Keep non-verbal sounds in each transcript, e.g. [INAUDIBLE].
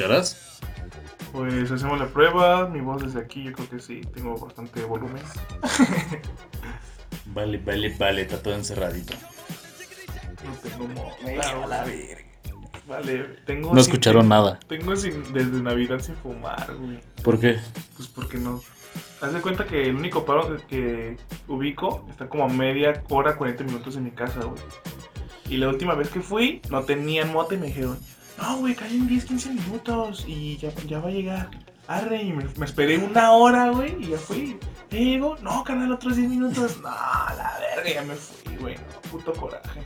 escucharás? Pues hacemos la prueba. Mi voz desde aquí, yo creo que sí, tengo bastante volumen. [LAUGHS] Vale, vale, vale, está todo encerradito. No tengo mo- claro, Vale, tengo. No sin- escucharon nada. Tengo sin- desde Navidad sin fumar, güey. ¿Por qué? Pues porque no. Haz de cuenta que el único paro que ubico está como a media hora, 40 minutos de mi casa, güey. Y la última vez que fui, no tenían moto y me dijeron, no, güey, caen 10, 15 minutos y ya, ya va a llegar. Arre, y me, me esperé una hora, güey, y ya fui. ¿Ya llegó? No, carnal, otros 10 minutos. No, la verga, ya me fui, güey. No, puto coraje.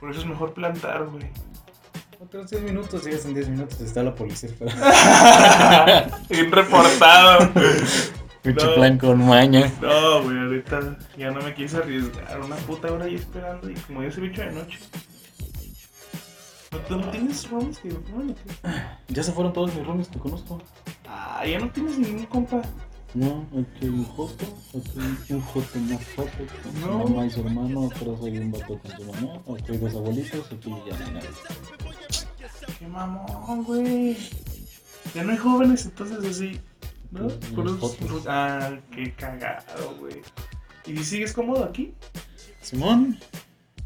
Por eso es mejor plantar, güey. Otros 10 minutos, sigues en 10 minutos, está la policía [LAUGHS] Bien reportado. Pinche No. plan con maña. No, güey, ahorita ya no me quise arriesgar. Una puta hora ahí esperando y como ya se bicho de noche. ¿No, tú no tienes roomies que fuman? Ya se fueron todos mis roomies que conozco. Ah, ya no tienes ningún compa. No, aquí hay un joto, aquí hay un joto más joto con su No. mamá y su hermano, atrás hay un vato con su mamá, aquí hay dos abuelitos, aquí ya no hay nadie. Qué mamón, güey. Ya no hay jóvenes entonces así. ¿No? Puros- Ah, qué cagado, güey. ¿Y si sigues cómodo aquí? Simón.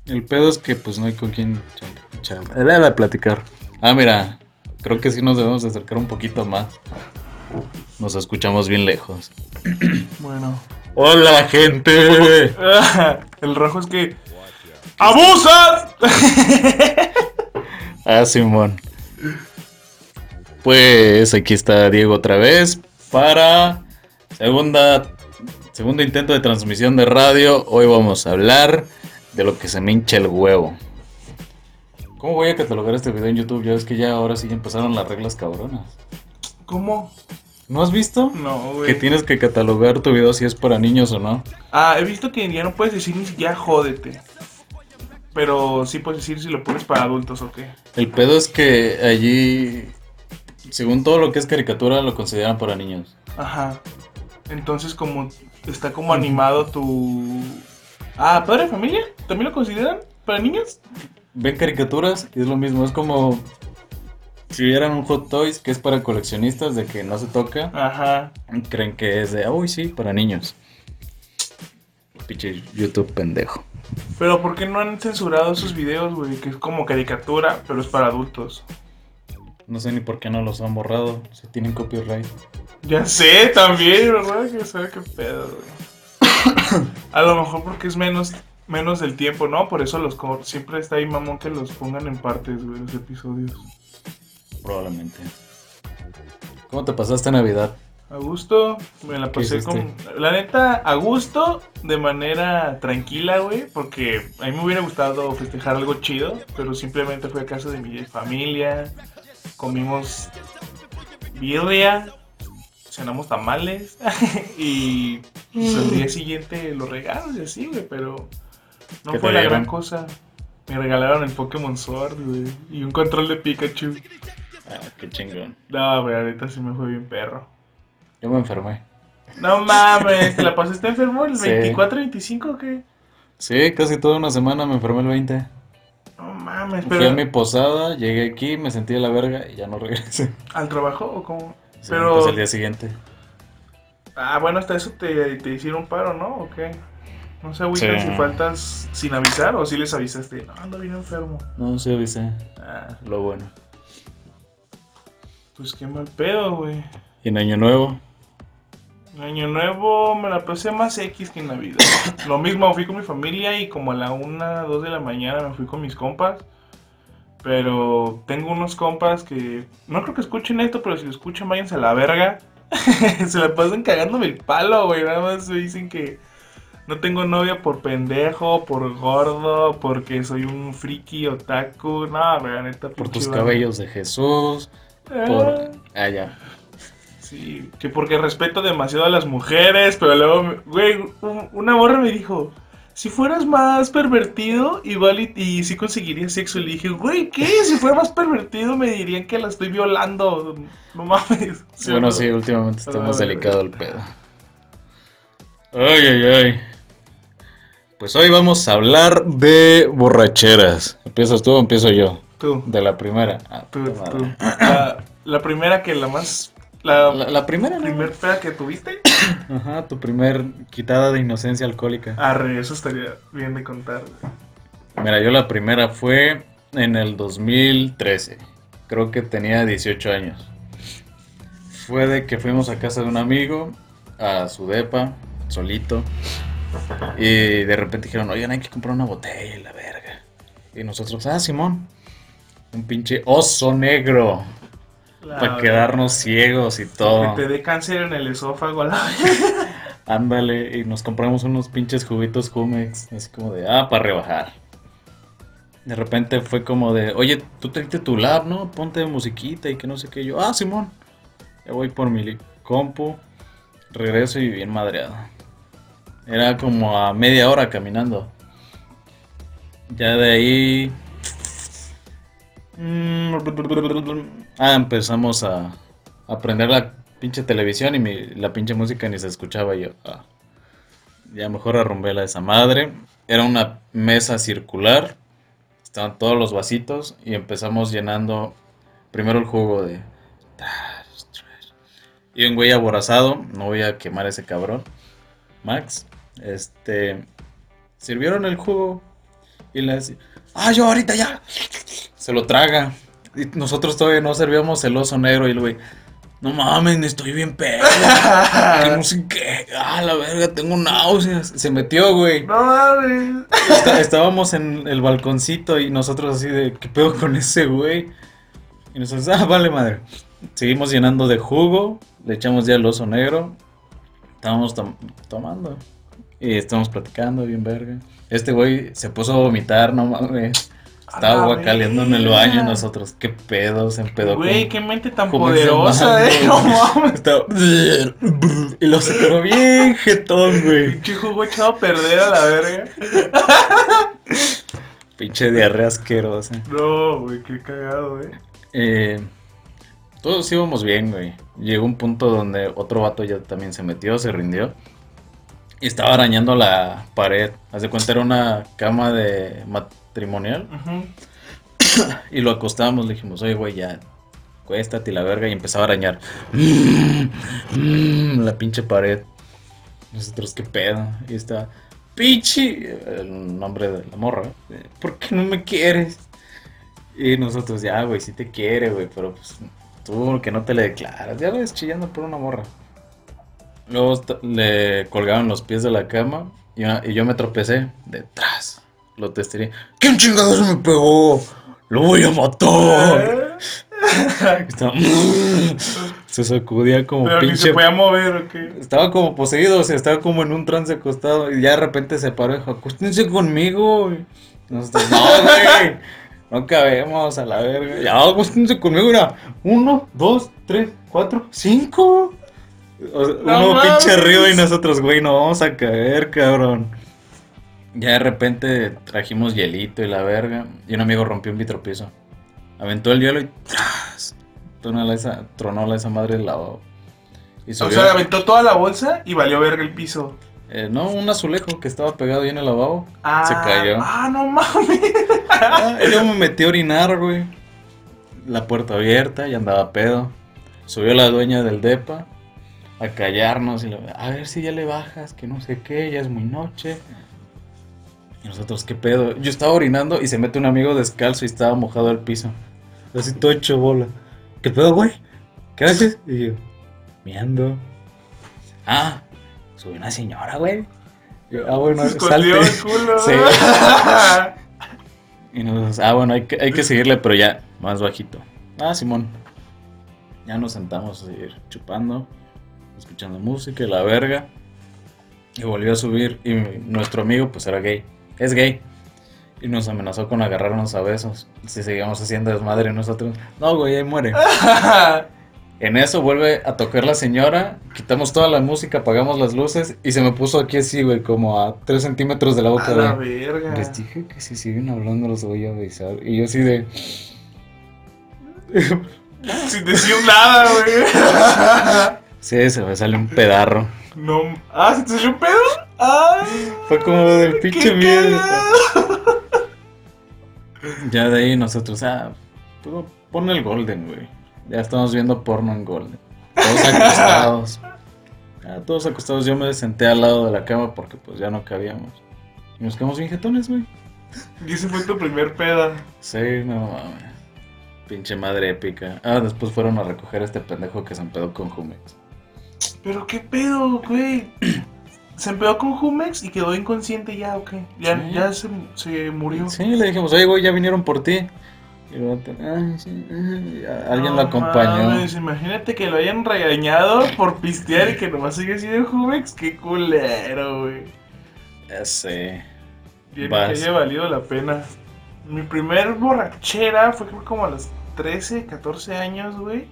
El pedo es que pues no hay con quién charlar, de platicar. Ah, mira, creo que sí nos debemos de acercar un poquito más. Nos escuchamos bien lejos. [CLEARS THROAT] Bueno. Hola, gente. [LAUGHS] El rojo es que. ¡Abusas! [LAUGHS] Ah, Simón. Pues aquí está Diego otra vez para segunda segundo intento de transmisión de radio. Hoy vamos a hablar de lo que se me hincha el huevo. ¿Cómo voy a catalogar este video en YouTube? Ya ves que ya ahora sí ya empezaron las reglas cabronas. ¿Cómo? ¿No has visto? No, Que güey. tienes que catalogar tu video si es para niños o no. Ah, he visto que ya no puedes decir ni siquiera jódete. Pero sí puedes decir si lo pones para adultos o qué. El pedo es que allí, según todo lo que es caricatura, lo consideran para niños. Ajá. Entonces, como está como animado tu. Ah, padre de familia, ¿también lo consideran para niños? ven caricaturas y es lo mismo. Es como si vieran un Hot Toys que es para coleccionistas de que no se toca. Ajá. Creen que es de, uy, sí, para niños. Pinche YouTube pendejo. Pero ¿por qué no han censurado esos videos, güey? Que es como caricatura, pero es para adultos. No sé ni por qué no los han borrado. Si tienen copyright. Ya sé, también, ¿verdad? Que sabe qué pedo, güey. [COUGHS] A lo mejor porque es menos, menos del tiempo, ¿no? Por eso los siempre está ahí mamón que los pongan en partes, güey, los episodios. Probablemente. ¿Cómo te pasaste Navidad? A gusto, me la ¿Qué pasé con. La neta, a gusto, de manera tranquila, güey, porque a mí me hubiera gustado festejar algo chido, pero simplemente fui a casa de mi familia, comimos birria, cenamos tamales [LAUGHS] y pues, al día siguiente los regalos y así, güey, pero no ¿Qué fue la gran cosa. Me regalaron el Pokémon Sword, güey, y un control de Pikachu. Ah, qué chingón. No, güey, ahorita sí me fue bien perro. Yo me enfermé. No mames, ¿te la pasaste enfermo el Sí. 24, 25 o qué? Sí, casi toda una semana me enfermé el 20. No mames, Fui a pero mi posada, llegué aquí, me sentí de la verga y ya no regresé. ¿al trabajo o cómo? Pero- pues el día siguiente. Ah, bueno, hasta eso te, te hicieron paro, ¿no? ¿O qué? No se agüitan Sí. si faltas sin avisar o si les avisaste. No, ando bien enfermo. No, sí avisé. Ah, Lo bueno. pues qué mal pedo, güey. Y en Año Nuevo, En Año Nuevo me la pasé más X que en Navidad. Lo mismo, fui con mi familia y como a la 1, 2 de la mañana me fui con mis compas. Pero tengo unos compas que no creo que escuchen esto, pero si lo escuchan, váyanse a la verga. [LAUGHS] Se la pasan cagándome el palo, güey. Nada más me dicen que no tengo novia por pendejo, por gordo, porque soy un friki otaku. No, güey, neta. por tus cabellos de Jesús, Ah. por... Ah, ya. Sí, que porque respeto demasiado a las mujeres, pero luego, güey, un- una morra me dijo, si fueras más pervertido, igual y, y sí conseguirías sexo. Y le dije, güey, ¿qué? Si fuera más pervertido me dirían que la estoy violando. No mames. ¿Sí o bueno, no? sí, últimamente está más delicado el pedo. Ay, ay, ay. Pues hoy vamos a hablar de borracheras. ¿Empiezas tú o empiezo yo? Tú, De la primera. Ah, tú, tú. La primera que la más. La, La, la primera, ¿no? primer fea que tuviste. Ajá, tu primer quitada de inocencia alcohólica. Arre, eso estaría bien de contar. Mira, yo la primera fue en el 2013. Creo que tenía 18 años. Fue de que fuimos a casa de un amigo, a su depa, solito. Y de repente dijeron, oigan, hay que comprar una botella y la verga. Y nosotros, ah, Simón. Un pinche oso negro. La- Para quedarnos ciegos y todo. Que te dé cáncer en el esófago. La... [LAUGHS] Ándale, y nos compramos unos pinches juguitos Jumex, así como de, ah, para rebajar. De repente fue como de, oye, tú trajiste tu lab, ¿no? Ponte musiquita y que no sé qué. Yo, ah, Simón, ya voy por mi compu, regreso y bien madreado. Era como a media hora caminando. Ya de ahí... Ah, empezamos a, a prender la pinche televisión y mi- la pinche música ni se escuchaba yo. ah. Ya mejor arrumbé la de esa madre. Era una mesa circular. Estaban todos los vasitos y empezamos llenando primero el jugo de... Y un güey aborazado, no voy a quemar ese cabrón, Max, este, sirvieron el jugo y le decía, ah, yo ahorita ya, se lo traga. Y nosotros todavía no servíamos el oso negro y el güey, no mames, estoy bien pedo, [LAUGHS] que no sé qué, ah, la verga, tengo náuseas. Se metió, güey. No mames. Está- estábamos en el balconcito y nosotros así de, ¿qué pedo con ese güey? Y nosotros, ah, vale madre. Seguimos llenando de jugo, le echamos ya el oso negro, estábamos tom- tomando y estamos platicando bien verga. Este güey se puso a vomitar, no mames. Estaba guacaleando en el baño nosotros, qué pedo, se empedó Güey, qué mente tan poderosa, eh. No güey. mames. Estaba- y lo sacó bien jetón, güey. Pinche jugo echado a perder a la verga. Pinche diarrea asquerosa. No, güey, qué cagado, eh. Eh, todos íbamos bien, güey. Llegó un punto donde otro vato ya también se metió, se rindió. Y estaba arañando la pared. Haz de cuenta, era una cama de matrimonial. [COUGHS] Y lo acostamos, le dijimos, oye, güey, ya, cuéstate la verga. Y empezaba a arañar. [COUGHS] La pinche pared. Nosotros, qué pedo. Y está, pinche, el nombre de la morra. eh, ¿Por qué no me quieres? Y nosotros, ya, güey, sí te quiere, güey, pero pues tú que no te le declaras. Ya ves, chillando por una morra. Luego le colgaron los pies de la cama y yo me tropecé detrás. Lo testé. ¿Quién chingados me pegó? ¡Lo voy a matar! Estaba- [LAUGHS] Se sacudía como Pero ni pinche. se podía mover, ¿o qué? Estaba como poseído, o sea, estaba como en un trance acostado. Y ya de repente se paró y dijo: Acústense conmigo. Nosotros, no, güey. No cabemos a la verga. Ya, acústense conmigo. Era uno, dos, tres, cuatro, cinco. O sea, No uno pinche arriba y nosotros, güey, no vamos a caer, cabrón. Ya de repente trajimos hielito y la verga. Y un amigo rompió un vitropiso. Aventó el hielo y ¡tras! Tronó la esa, tronó esa madre del lavabo. Y O sea, aventó toda la bolsa y valió verga el piso. eh, no, un azulejo que estaba pegado ahí en el lavabo. Ah, Se cayó. Ah, no mames. Ah, yo me metí a orinar, güey. La puerta abierta y andaba pedo. Subió la dueña del depa a callarnos y le, a ver si ya le bajas, que no sé qué, ya es muy noche. Y nosotros, ¿qué pedo? Yo estaba orinando y se mete un amigo descalzo y estaba mojado al piso. Así todo hecho bola. ¿Qué pedo, güey? ¿Qué haces? Y yo, miando. Ah, subió una señora, güey. Yo, Ah, bueno, Se escondió salte. el culo. [LAUGHS] Sí. [LAUGHS] Y nosotros, ah, bueno, hay que, hay que seguirle, pero ya, más bajito. Ah, Simón. Ya nos sentamos a seguir chupando, escuchando música y la verga. Y volvió a subir. Y nuestro amigo, pues era gay. Es gay. Y nos amenazó con agarrarnos a besos. Si seguíamos haciendo desmadre nosotros. No, güey, ahí muere. [LAUGHS] En eso vuelve a tocar la señora. Quitamos toda la música, apagamos las luces. Y se me puso aquí así, güey, como a 3 centímetros de la boca. A la verga. Les dije que si siguen hablando los voy a avisar. Y yo así de. [LAUGHS] Sin decir nada, güey. [LAUGHS] Sí, se me sale un pedarro. No. Ah, ¿se te salió un pedo? Ay. Fue como del pinche miedo. Ya de ahí nosotros, ah, pues, pon el Golden, güey. Ya estamos viendo porno en Golden. Todos acostados. [LAUGHS] Ah, todos acostados. Yo me senté al lado de la cama porque pues ya no cabíamos. Y nos quedamos bien jetones, güey. Y ese fue tu primer peda. Sí, no mames. Pinche madre épica. Ah, después fueron a recoger a este pendejo que se empedó con Jumex. Pero qué pedo, güey. Se empedó con Jumex y quedó inconsciente ya, ¿o qué? Ya, Sí. ya se, se murió. Sí, le dijimos, oye, güey, ya vinieron por ti. Y el vato, "Ay, sí, ay", ya, alguien lo acompañó. mames, imagínate que lo hayan regañado por pistear y que nomás sigue siendo Jumex. Qué culero, güey. Ya sé. Bien que haya valido la pena. Mi primer borrachera fue como a los 13, 14 años, güey.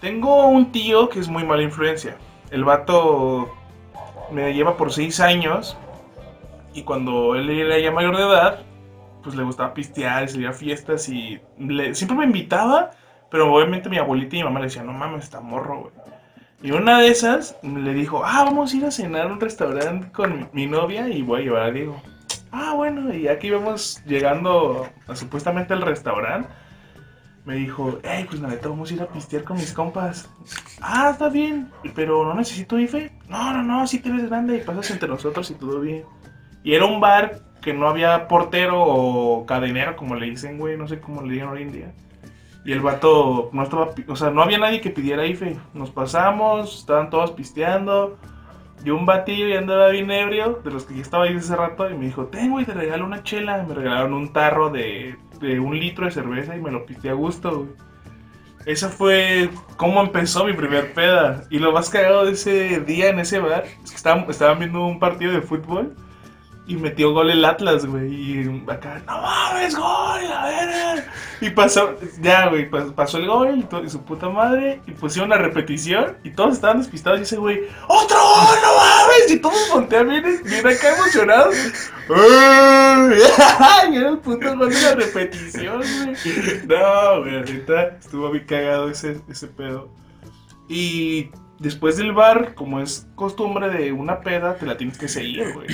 Tengo un tío que es muy mala influencia. El vato me lleva por 6 años. Y cuando él era ya mayor de edad, pues le gustaba pistear y salir a fiestas. Y siempre me invitaba. Pero obviamente mi abuelita y mi mamá le decían, no mames, está morro, güey. Y una de esas le dijo, ah, vamos a ir a cenar a un restaurante con mi novia y voy a llevar a Diego. Ah, bueno, y aquí íbamos llegando supuestamente al restaurante. Me dijo, hey, pues neta, vamos a ir a pistear con mis compas. Ah, está bien, pero no necesito IFE. No, no, no, si te ves grande y pasas entre nosotros y todo bien. Y era un bar que no había portero o cadenero, como le dicen, güey, no sé cómo le digan hoy en día. Y el vato no estaba, o sea, no había nadie que pidiera IFE. Nos pasamos, estaban todos pisteando. Y un batillo ya andaba bien ebrio, de los que ya estaba ahí hace rato, y me dijo, tengo y te regalo una chela. Me regalaron un tarro de, de un litro de cerveza y me lo pisté a gusto, güey. Esa fue cómo empezó mi primer peda. Y lo más cagado de ese día en ese bar es que estaban viendo un partido de fútbol y metió gol el Atlas, güey. Y acá, no mames, gol, a ver. Y pasó, ya, güey, pas- pasó el gol y, to- y su puta madre. Y pusieron la repetición y todos estaban despistados. Y ese güey, ¡otro gol, no mames! Y todos voltean bien, bien acá emocionados. [LAUGHS] y era el puto gol de la repetición, güey. No, güey, ahorita estuvo bien cagado ese, ese pedo. Y después del bar, como es costumbre de una peda, te la tienes que seguir, güey.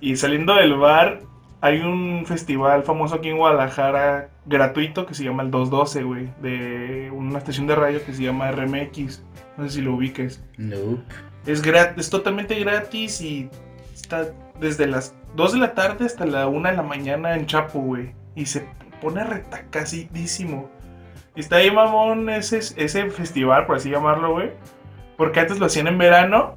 Y saliendo del bar, hay un festival famoso aquí en Guadalajara, gratuito, que se llama el 212, güey, de una estación de radio que se llama RMX. No sé si lo ubiques. Nope. Es, es totalmente gratis y está desde las 2 de la tarde hasta la 1 de la mañana en Chapo, güey. Y se pone retacacidísimo. Y está ahí, mamón, ese, ese festival, por así llamarlo, güey. Porque antes lo hacían en verano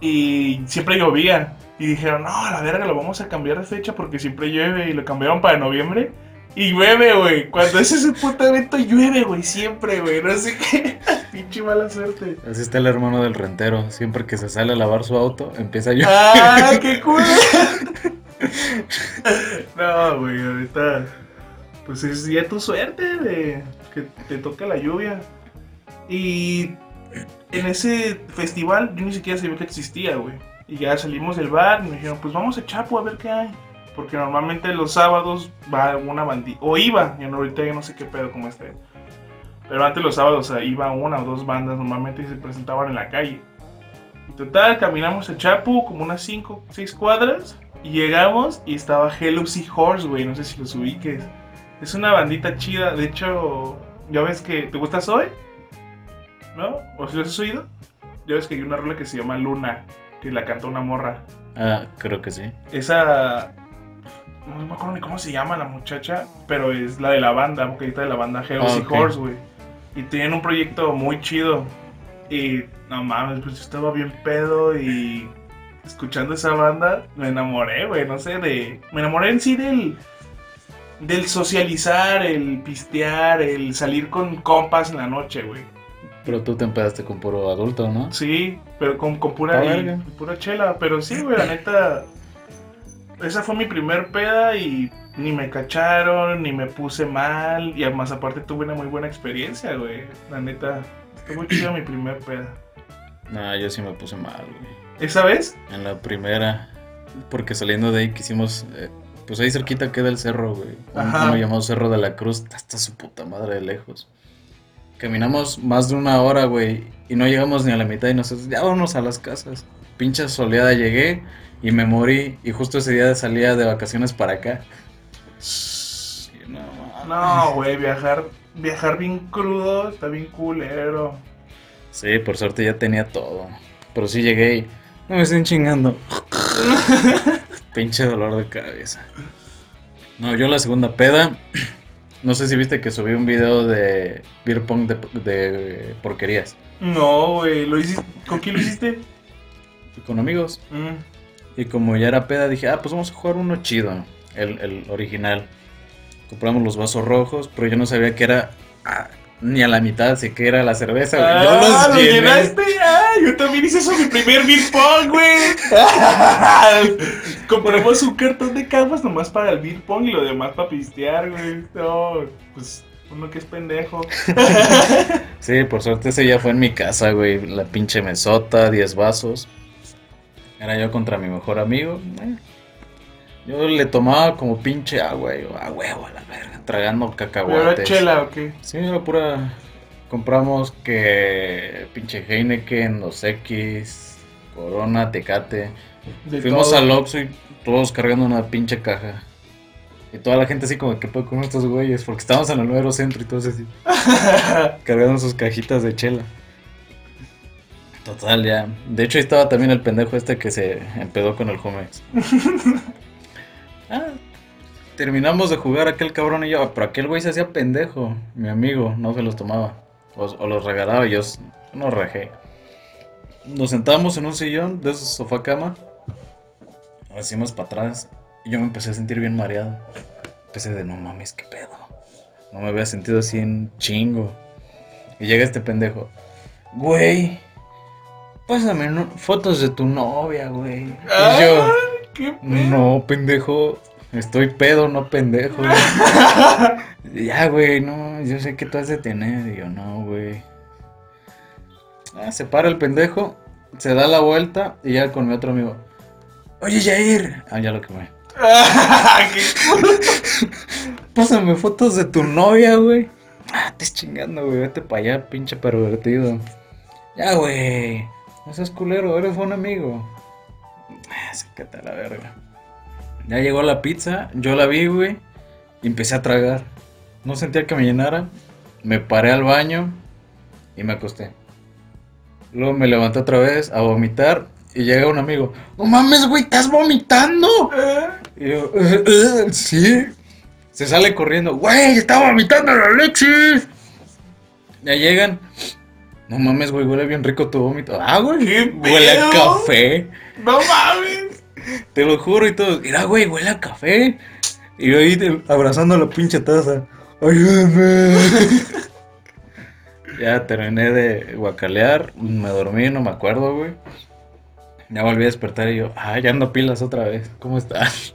y siempre llovía. Y dijeron, no, a la verga, lo vamos a cambiar de fecha porque siempre llueve. Y lo cambiaron para noviembre. Y llueve, güey. Cuando es ese puto evento, llueve, güey. Siempre, güey. No sé qué. [LAUGHS] Pinche mala suerte. Así está el hermano del rentero. Siempre que se sale a lavar su auto, empieza a llover. ¡Ay, [LAUGHS] qué cool! [LAUGHS] no, güey, ahorita. Pues es ya tu suerte de que te toque la lluvia. Y en ese festival yo ni siquiera sabía que existía, güey. Y ya salimos del bar y me dijeron, pues vamos a Chapo a ver qué hay. Porque normalmente los sábados va una bandita. O iba, yo no, ahorita ya no sé qué pedo como este. Pero antes los sábados o sea, iba una o dos bandas normalmente y se presentaban en la calle. Y total, caminamos a Chapo como unas 5, 6 cuadras. Y llegamos y estaba Hello Sea Horse, güey. No sé si los ubiques. Es una bandita chida. De hecho, ya ves que. ¿Te gusta Zoe? ¿No? ¿O si los has oído? Ya ves que hay una rola que se llama Luna. Que la cantó una morra. Ah, creo que sí. Esa. No me acuerdo ni cómo se llama la muchacha. Pero es la de la banda, vocalista de la banda Hello Ah, Sea ok. Horse, güey. Y tienen un proyecto muy chido. Y no mames, pues yo estaba bien pedo y escuchando esa banda me enamoré, güey, no sé, de... Me enamoré en sí del... Del socializar, el pistear, el salir con compas en la noche, güey. Pero tú te empezaste con puro adulto, ¿no? Sí, pero con, con pura, y- pura chela. Pero sí, güey, la neta. Esa fue mi primer peda y ni me cacharon, ni me puse mal. Y además, aparte, tuve una muy buena experiencia, güey. La neta, estuvo chida mi primer peda. No, yo sí me puse mal, güey. ¿Esa vez? En la primera, porque saliendo de ahí quisimos, eh, pues ahí cerquita queda el cerro, güey. Un- Ajá. Uno llamado Cerro de la Cruz, hasta su puta madre de lejos. Caminamos más de una hora, güey, y no llegamos ni a la mitad y nosotros, ya vámonos a las casas. Pincha soleada llegué y me morí, y justo ese día salía de vacaciones para acá. No, güey, viajar, viajar bien crudo está bien culero. Sí, por suerte ya tenía todo. Pero sí llegué y no me estén chingando. [LAUGHS] Pinche dolor de cabeza. No, yo la segunda peda. No sé si viste que subí un video de beer pong de, de porquerías. No, güey, ¿lo hiciste? ¿Con quién lo hiciste? Con amigos. Mm. Y como ya era peda, dije, ah, pues vamos a jugar uno chido. El, el original. Compramos los vasos rojos, pero yo no sabía que era ah, ni a la mitad, así que era la cerveza, güey. yo Ah, los ¿lo llené. llenaste? Ah, yo también hice eso mi primer beer pong, güey. [LAUGHS] Compramos un cartón de caguas nomás para el beer pong y lo demás para pistear, güey. No, pues uno que es pendejo. [LAUGHS] Sí, por suerte ese ya fue en mi casa, güey. La pinche mesota, 10 vasos. Era yo contra mi mejor amigo. eh. Yo le tomaba como pinche agua, a huevo, a la verga, tragando ¿Pero era cacahuates. chela o qué? Sí, era pura. Compramos que pinche Heineken, Dos X, Corona, Tecate. De Fuimos todo. al Oxxo y todos cargando una pinche caja. Y toda la gente así como, ¿qué puedo con estos güeyes? Porque estábamos en el nuevo centro y todos así, [LAUGHS] cargando sus cajitas de chela. Total, ya. De hecho, ahí estaba también el pendejo este que se empedó con el Jumex. [LAUGHS] ah, terminamos de jugar aquel cabrón y yo, pero aquel güey se hacía pendejo. Mi amigo, no se los tomaba. O, los regalaba y yo no rajé. Nos sentamos en un sillón de esos sofá cama. Hacimos para atrás. Y yo me empecé a sentir bien mareado. Empecé de no mames, qué pedo. No me había sentido así en chingo. Y llega este pendejo. Güey, pásame fotos de tu novia, güey. Y yo, Ay, qué pedo. no, pendejo. Estoy pedo, no pendejo. [LAUGHS] ya, güey, no, yo sé que tú has de tener. Y yo, no, güey. Ah, se para el pendejo, se da la vuelta y ya con mi otro amigo. Oye, Jair. Ah, ya lo quemé. [LAUGHS] [LAUGHS] Pásame fotos de tu novia, güey. Ah, te estás chingando, güey. Vete para allá, pinche pervertido. Ya, güey. No seas culero, eres un amigo. Sácate a la verga. Ya llegó la pizza, yo la vi, güey. Y empecé a tragar. No sentía que me llenara. Me paré al baño y me acosté. Luego me levanté otra vez a vomitar. Y llega un amigo. No mames, güey, estás vomitando. Y yo, "Eh, eh, sí. Se sale corriendo. Güey, estaba vomitando la leche. Ya llegan. No mames, güey, huele bien rico tu vómito. Ah, güey. ¿Qué Huele a café. No mames. Te lo juro y todo. Mira, güey, huele a café. Y yo ahí te- abrazando la pinche taza. Ayúdame. [LAUGHS] ya terminé de guacalear. Me dormí, no me acuerdo, güey. Ya volví a despertar y yo, ah, ya ando pilas otra vez. ¿Cómo estás?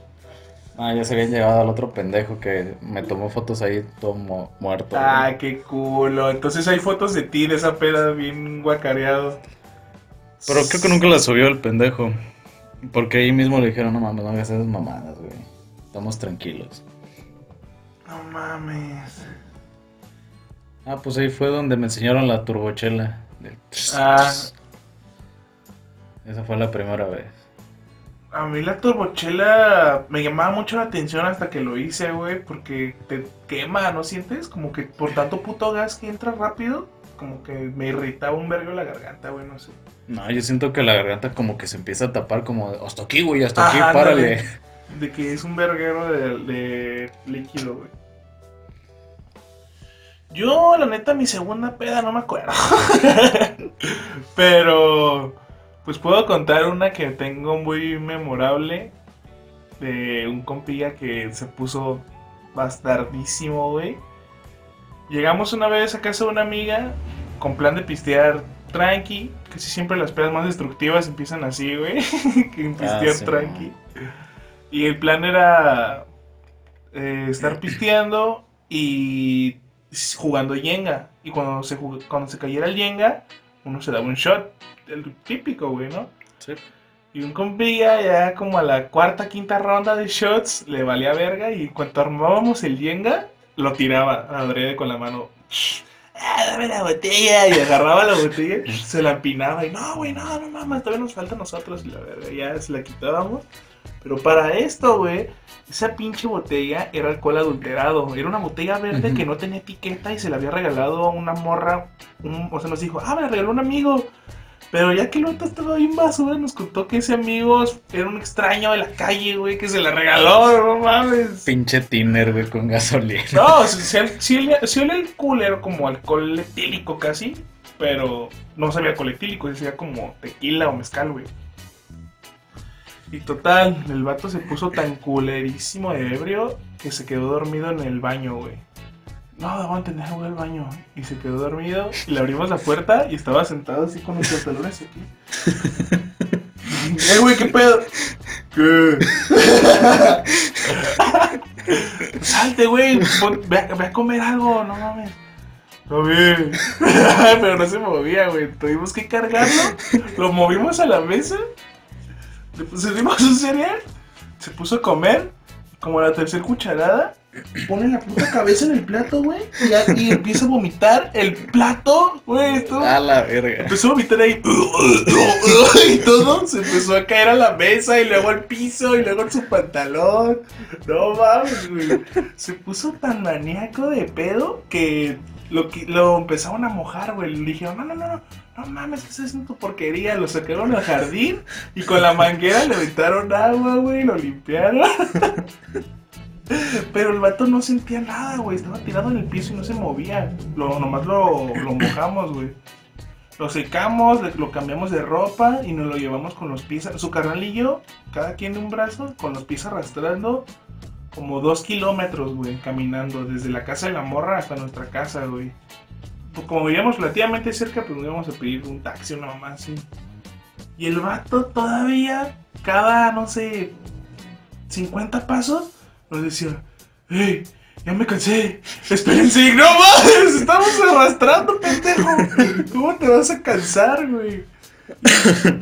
Ah, ya se habían llevado al otro pendejo que me tomó fotos ahí todo mu- muerto. güey. Ah, qué culo. Entonces hay fotos de ti de esa peda bien guacareado. Pero creo que nunca la subió el pendejo. Porque ahí mismo le dijeron, no mames, no hagas esas mamadas, güey. Estamos tranquilos. No mames. Ah, pues ahí fue donde me enseñaron la turbochela. Del- Ah, Esa fue la primera vez. A mí la turbochela me llamaba mucho la atención hasta que lo hice, güey, porque te quema, ¿no sientes? Como que por tanto puto gas que entra rápido, como que me irritaba un vergo la garganta, güey, no sé. No, yo siento que la garganta como que se empieza a tapar como de, hasta aquí, güey, hasta aquí, párale. De que es un verguero de, de líquido, güey. Yo, la neta, mi segunda peda no me acuerdo. [LAUGHS] Pero, pues puedo contar una que tengo muy memorable. De un compilla que se puso bastardísimo, güey. Llegamos una vez a casa de una amiga con plan de pistear tranqui. Casi siempre las pedas más destructivas empiezan así, güey. [LAUGHS] que en pistear Ah, sí, tranqui. Y el plan era eh, estar [CLEARS THROAT] pisteando y jugando Jenga. Y cuando se, cuando se cayera el Jenga, uno se daba un shot. El típico, güey, ¿no? Sí. Y un compilla ya como a la cuarta, quinta ronda de shots le valía verga y en cuanto armábamos el Jenga, lo tiraba a adrede con la mano. Ah, dame la botella. Y agarraba la botella, se la empinaba y no, güey, no, no mames, todavía nos falta a nosotros y la verga. Ya se la quitábamos. Pero para esto, güey, esa pinche botella era alcohol adulterado. Era una botella verde que no tenía etiqueta y se la había regalado a una morra. un- o sea, nos dijo, ah, me la regaló un amigo. Pero ya que el otro estaba bien basura, nos contó que ese amigo era un extraño de la calle, güey, que se la regaló, no mames. Pinche tiner, güey, con gasolina. No, sí olía el culero como alcohol etílico casi, pero no sabía alcohol etílico, decía como tequila o mezcal, güey. Y total, el vato se puso tan culerísimo de ebrio que se quedó dormido en el baño, güey. No, aguante, deja voy al baño. Y se quedó dormido y le abrimos la puerta y estaba sentado así con los pantalones aquí. [LAUGHS] ¡Eh, güey, qué pedo! ¿Qué? [LAUGHS] Salte, güey. Ve, a- ve a comer algo, no mames. Está bien. [LAUGHS] Pero no se movía, güey. Tuvimos que cargarlo. Lo movimos a la mesa. Un cereal. Se puso a comer. Como la tercera cucharada. Pone la puta cabeza en el plato, güey. Y, empieza a vomitar el plato, güey. Esto. A la verga. Empezó a vomitar ahí. Y todo se empezó a caer a la mesa y luego al piso y luego en su pantalón. No mames, güey. Se puso tan maníaco de pedo que lo, lo empezaron a mojar, güey. Le dijeron, no, no, no, no, no mames, ¿qué estás haciendo tu porquería? Lo sacaron al jardín y con la manguera le aventaron agua, güey, lo limpiaron. [LAUGHS] Pero el vato no sentía nada, güey. Estaba tirado en el piso y no se movía. Lo, nomás lo, mojamos, güey. Lo secamos, lo cambiamos de ropa y nos lo llevamos con los pies. Su carnal y yo, cada quien de un brazo, con los pies arrastrando como dos kilómetros, güey, caminando desde la casa de la morra hasta nuestra casa, güey. Pues como vivíamos relativamente cerca, pues nos íbamos a pedir un taxi o nada más, sí. Y el vato todavía, cada, no sé, 50 pasos, nos decía, ¡Ey! Ya me cansé. Espérense, no mames, estamos arrastrando, pendejo. ¿Cómo te vas a cansar, güey?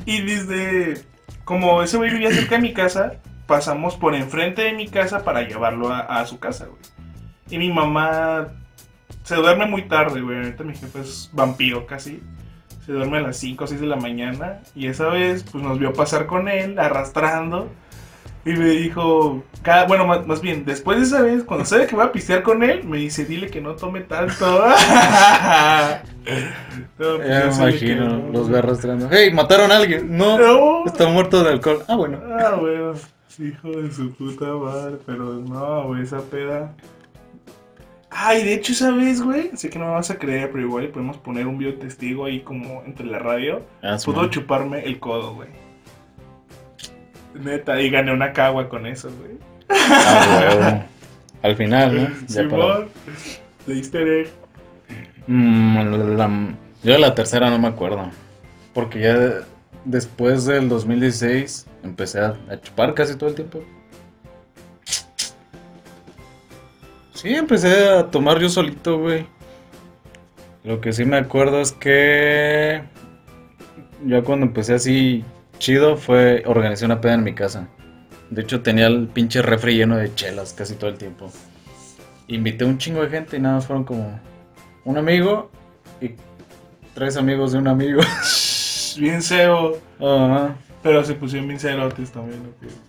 Y, y desde, como ese güey vivía cerca de mi casa, pasamos por enfrente de mi casa para llevarlo a, a su casa, güey. Y mi mamá se duerme muy tarde, güey. Ahorita mi jefe es vampiro casi. Se duerme a las 5 o 6 de la mañana. Y esa vez, pues nos vio pasar con él, arrastrando. Y me dijo, cada, bueno, más, más bien, después de esa vez, cuando sabe que voy a pistear con él, me dice, dile que no tome tanto. [LAUGHS] No, pues Ya me que imagino, no. los ve arrastrando. ¡Hey! ¿Mataron a alguien? No, No. está muerto de alcohol. Ah, bueno. Ah, bueno, hijo de su puta madre, pero no, güey, esa peda. Ay, de hecho, esa vez, güey, sé que no me vas a creer, pero igual podemos poner un video testigo ahí como entre la radio. Ah, Pudo chuparme el codo, güey. Neta, y gané una cagua con eso, güey. Ah. Al final, ¿no? Ya Simón, de easter egg. Mm, la- yo de la tercera no me acuerdo. Porque ya después del 2016 empecé a, a chupar casi todo el tiempo. Sí, empecé a tomar yo solito, güey. Lo que sí me acuerdo es que yo cuando empecé así chido fue organizar una peda en mi casa. De hecho tenía el pinche refri lleno de chelas casi todo el tiempo. Invité un chingo de gente y nada más fueron como un amigo y tres amigos de un amigo. [LAUGHS] Bien cebo. Ajá. Pero se pusieron bien cerotes también,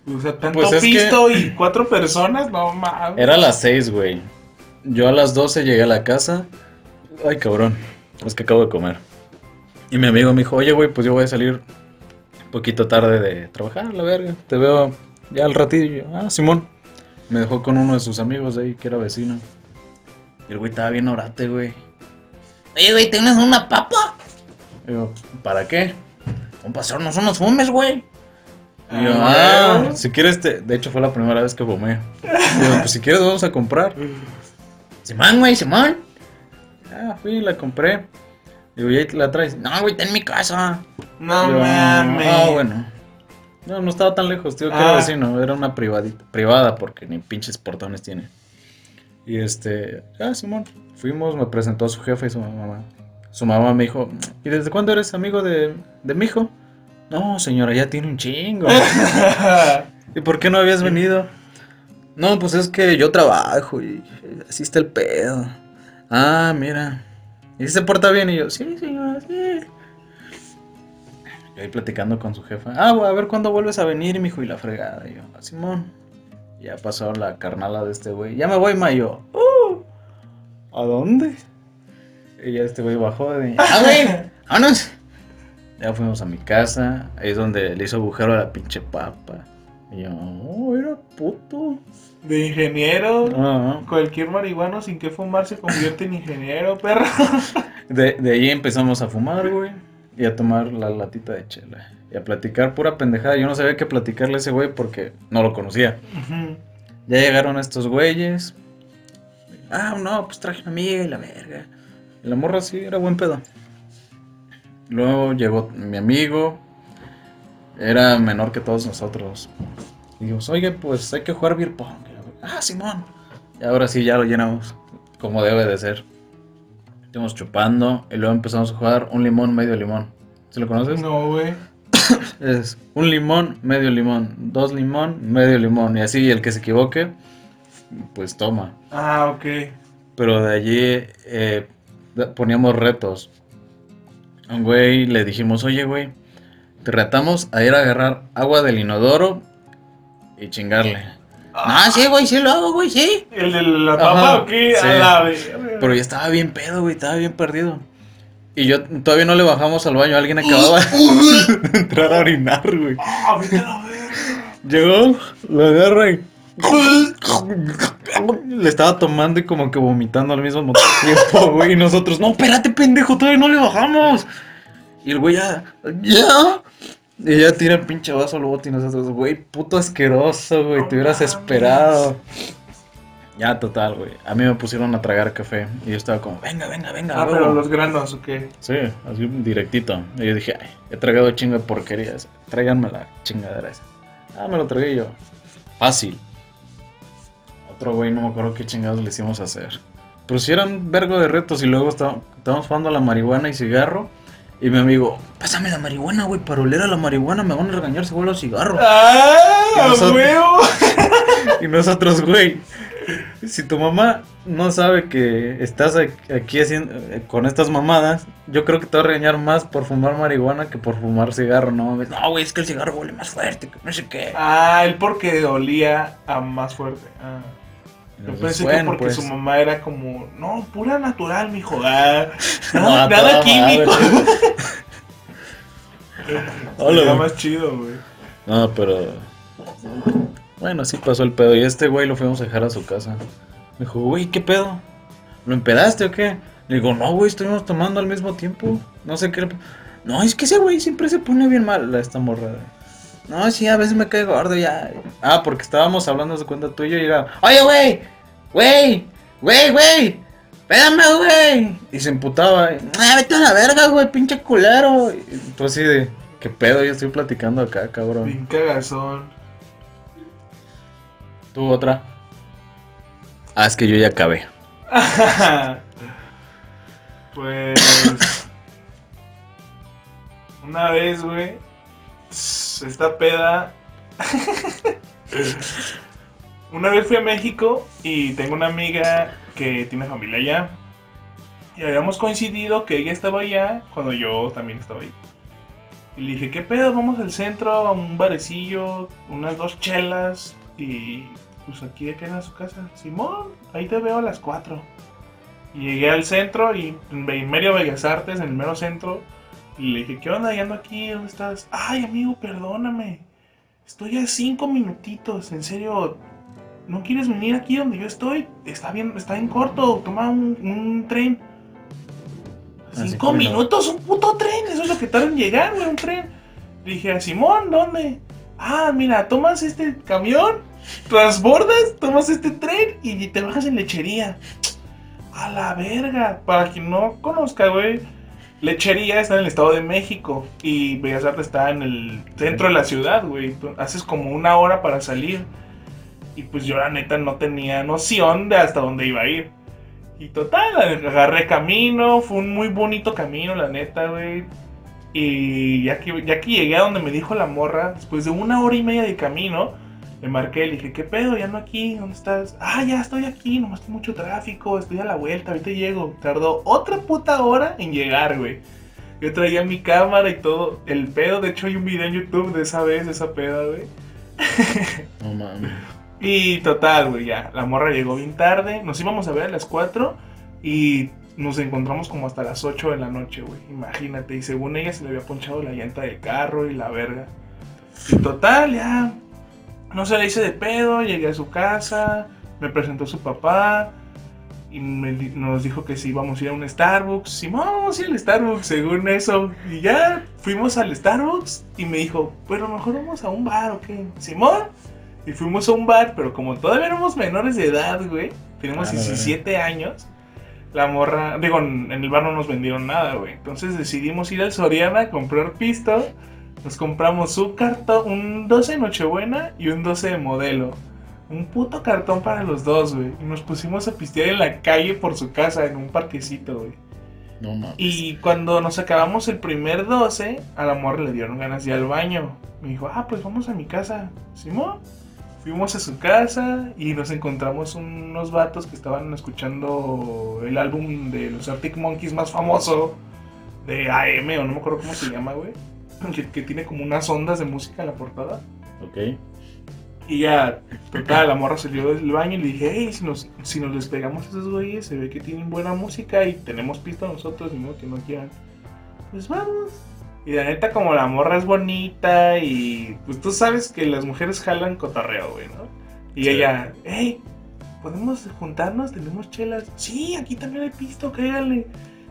¿no? O sea, tanto Pues que- pisto y cuatro personas, no mames. Era a las 6, güey. Yo a las 12 llegué a la casa. Ay, cabrón. Es que acabo de comer. Y mi amigo me dijo, oye, güey, pues yo voy a salir un poquito tarde de trabajar, la verga. Te veo ya al ratillo. Ah, Simón. Me dejó con uno de sus amigos de ahí, que era vecino. Y el güey estaba bien orate, güey. Oye, güey, ¿tienes una papa? Y yo, ¿para qué? Un pasarnos unos fumes, güey. Y yo, Ah, ah, si quieres, te... de hecho fue la primera vez que fumé. Yo, pues si quieres vamos a comprar. Simón, güey, Simón. Ah, fui, la compré. Digo, ¿y ahí la traes? No, güey, está en mi casa. No Yo, mames. Ah, bueno. No, no estaba tan lejos, tío, que Ah. era vecino. Era una privadita, privada porque ni pinches portones tiene. Y este, ah, Simón, fuimos, me presentó a su jefe y su mamá. Su mamá me dijo, ¿y desde cuándo eres amigo de, de mi hijo? No, señora, ya tiene un chingo. [LAUGHS] ¿Y por qué no habías venido? No, pues es que yo trabajo y así está el pedo. Ah, mira. ¿Y se porta bien? Y yo, sí, señora, sí. Y ahí platicando con su jefa. Ah, a ver cuándo vuelves a venir, mijo, y la fregada. Y yo, "Ah, Simón. Ya pasó la carnala de este güey. Ya me voy, Mayo. "Uh, ¿A dónde? Y ya este güey bajó de. Ah, güey. Vámonos. Ya fuimos a mi casa. Ahí es donde le hizo agujero a la pinche papa. Y yo, oh, era puto. De ingeniero. Cualquier marihuano sin que fumar se convierte en ingeniero, perro. [LAUGHS] De, de ahí empezamos a fumar, güey. Y a tomar la latita de chela. Y a platicar pura pendejada. Yo no sabía qué platicarle a ese güey porque no lo conocía. Ya llegaron estos güeyes. Ah, no, pues traje una amiga y la verga. La morra sí era buen pedo. Luego llegó mi amigo. Era menor que todos nosotros. Y dijimos, oye, pues hay que jugar beer pong. Ah, Simón. Y ahora sí ya lo llenamos. Como debe de ser. Estuvimos chupando. Y luego empezamos a jugar un limón, medio limón. ¿Se lo conoces? No, güey. [COUGHS] Es un limón, medio limón. Dos limón, medio limón. Y así el que se equivoque, pues toma. Ah, ok. Pero de allí eh, poníamos retos. A un güey le dijimos, oye güey, te retamos a ir a agarrar agua del inodoro y chingarle. Ah, sí, güey, sí lo hago, güey, sí. ¿El de la o qué? sí. A la. Pero ya estaba bien pedo, güey, estaba bien perdido. Y yo todavía no le bajamos al baño, alguien acababa de [LAUGHS] entrar a orinar, güey. Ah. Llegó, lo agarra y. Le estaba tomando y como que vomitando al mismo tiempo, [LAUGHS] güey. Y nosotros, no, espérate, pendejo, todavía no le bajamos. Y el güey ya, ya. Y ya tira el pinche vaso al bote y nosotros, güey, puto asqueroso, güey, te hubieras esperado. Ya, total, güey. A mí me pusieron a tragar café y yo estaba como, venga, venga, venga. Ah, huevo". pero los granos, ¿o qué? Sí, así directito. Y yo dije, ay, he tragado chingo de porquerías. Tráiganme la chingadera esa. Ah, me lo tragué yo. Fácil. Otro güey, no me acuerdo qué chingados le hicimos hacer. Pero si eran vergo de retos y luego está- estábamos jugando a la marihuana y cigarro. Y mi amigo, pásame la marihuana, güey, para oler a la marihuana me van a regañar si huelo a cigarro. ¡Ah! Y nosotros- huevo! [LAUGHS] Y nosotros, güey, si tu mamá no sabe que estás aquí haciendo eh, con estas mamadas, yo creo que te va a regañar más por fumar marihuana que por fumar cigarro, no mames. No, güey, es que el cigarro huele más fuerte, que no sé qué. Ah, él porque olía a más fuerte. Ah. Yo Entonces, pensé que bueno, porque pues. su mamá era como, no, pura natural, mijo. Ah, [LAUGHS] no, nada químico. [LAUGHS] Hola, más chido, güey. No, pero. Bueno, así pasó el pedo. Y este güey lo fuimos a dejar a su casa. Me dijo, güey, ¿qué pedo? ¿Lo empedaste o qué? Le digo, no, güey, estuvimos tomando al mismo tiempo. No sé qué. le- No, es que ese güey siempre se pone bien mal, esta morra. No, sí, a veces me cae gordo ya. Ah, porque estábamos hablando de cuenta tuyo y era, Oye, güey, güey, güey, güey. Espérame, güey. y se emputaba. Ah, vete a la verga, güey, pinche culero. y tú así de, ¿qué pedo? Yo estoy platicando acá, cabrón. Bien cagazón. ¿Tú otra? Ah, es que yo ya acabé. [LAUGHS] pues. Una vez, güey. Esta peda. una vez fui a México y tengo una amiga que tiene familia allá. Y habíamos coincidido que ella estaba allá cuando yo también estaba ahí. Y le dije, ¿qué pedo? Vamos al centro, a un barecillo, unas dos chelas. Y pues aquí acá en su casa. Simón, ahí te veo a las 4. Y llegué al centro y en medio Bellas Artes, en el mero centro. Y le dije, ¿qué onda? Ya ando aquí, ¿dónde estás? Ay, amigo, perdóname. Estoy a cinco minutitos, en serio. ¿No quieres venir aquí donde yo estoy? Está bien, está en corto. Toma un, un tren. Cinco minutos. un puto tren. Eso es lo que tarda en llegar, güey, un tren. Le dije a Simón, ¿dónde? Ah, mira, tomas este camión, transbordas, tomas este tren y te bajas en lechería. A la verga. Para quien no conozca, güey. Lechería está en el Estado de México y Bellas Artes está en el centro de la ciudad, güey. Haces como una hora para salir. Y pues yo la neta no tenía noción de hasta dónde iba a ir. Y total, agarré camino, fue un muy bonito camino, la neta, güey. Y ya que, ya que llegué a donde me dijo la morra, después de una hora y media de camino, le marqué, le dije, ¿qué pedo? Ya no aquí, ¿dónde estás? Ah, ya estoy aquí, nomás hay mucho tráfico, estoy a la vuelta, ahorita llego. Tardó otra puta hora en llegar, güey. Yo traía mi cámara y todo. El pedo, de hecho, hay un video en YouTube de esa vez, de esa peda, güey. [LAUGHS] No mames. Y total, güey, ya. La morra llegó bien tarde. Nos íbamos a ver a las 4 y nos encontramos como hasta las 8 de la noche, güey. Imagínate. Y según ella se le había ponchado la llanta del carro y la verga. Y total, ya. No se le hice de pedo. Llegué a su casa. Me presentó su papá. Y me nos dijo que si íbamos a ir a un Starbucks. Sí, vamos a ir al Starbucks, según eso. Y ya fuimos al Starbucks. Y me dijo, bueno, mejor vamos a un bar, ¿o qué? Simón. Y fuimos a un bar, pero como todavía éramos menores de edad, güey. Tenemos Ah, la verga. 17 años. La morra, digo, en en el bar no nos vendieron nada, güey. Entonces decidimos ir al Soriana a comprar pisto. Nos compramos un cartón, un 12 de Nochebuena y un 12 de modelo. Un puto cartón para los dos, güey. Y nos pusimos a pistear en la calle por su casa, en un parquecito, güey. No mames. Y cuando nos acabamos el primer 12, a la morra le dieron ganas de ir al baño. Me dijo, ah, pues vamos a mi casa. Simón. Fuimos a su casa y nos encontramos unos vatos que estaban escuchando el álbum de los Arctic Monkeys más famoso de AM, o no me acuerdo cómo se llama, güey. Que, que tiene como unas ondas de música en la portada. Ok. Y ya, total, la morra salió del baño y le dije, hey, si nos, si nos les pegamos a esos güeyes, se ve que tienen buena música y tenemos pista nosotros, y modo que no quieran. Pues vamos. Y la neta, como la morra es bonita y pues tú sabes que las mujeres jalan cotorreo, güey, ¿no? Y Sí. ella, hey, ¿podemos juntarnos? ¿Tenemos chelas? Sí, aquí también hay pisto, cállale.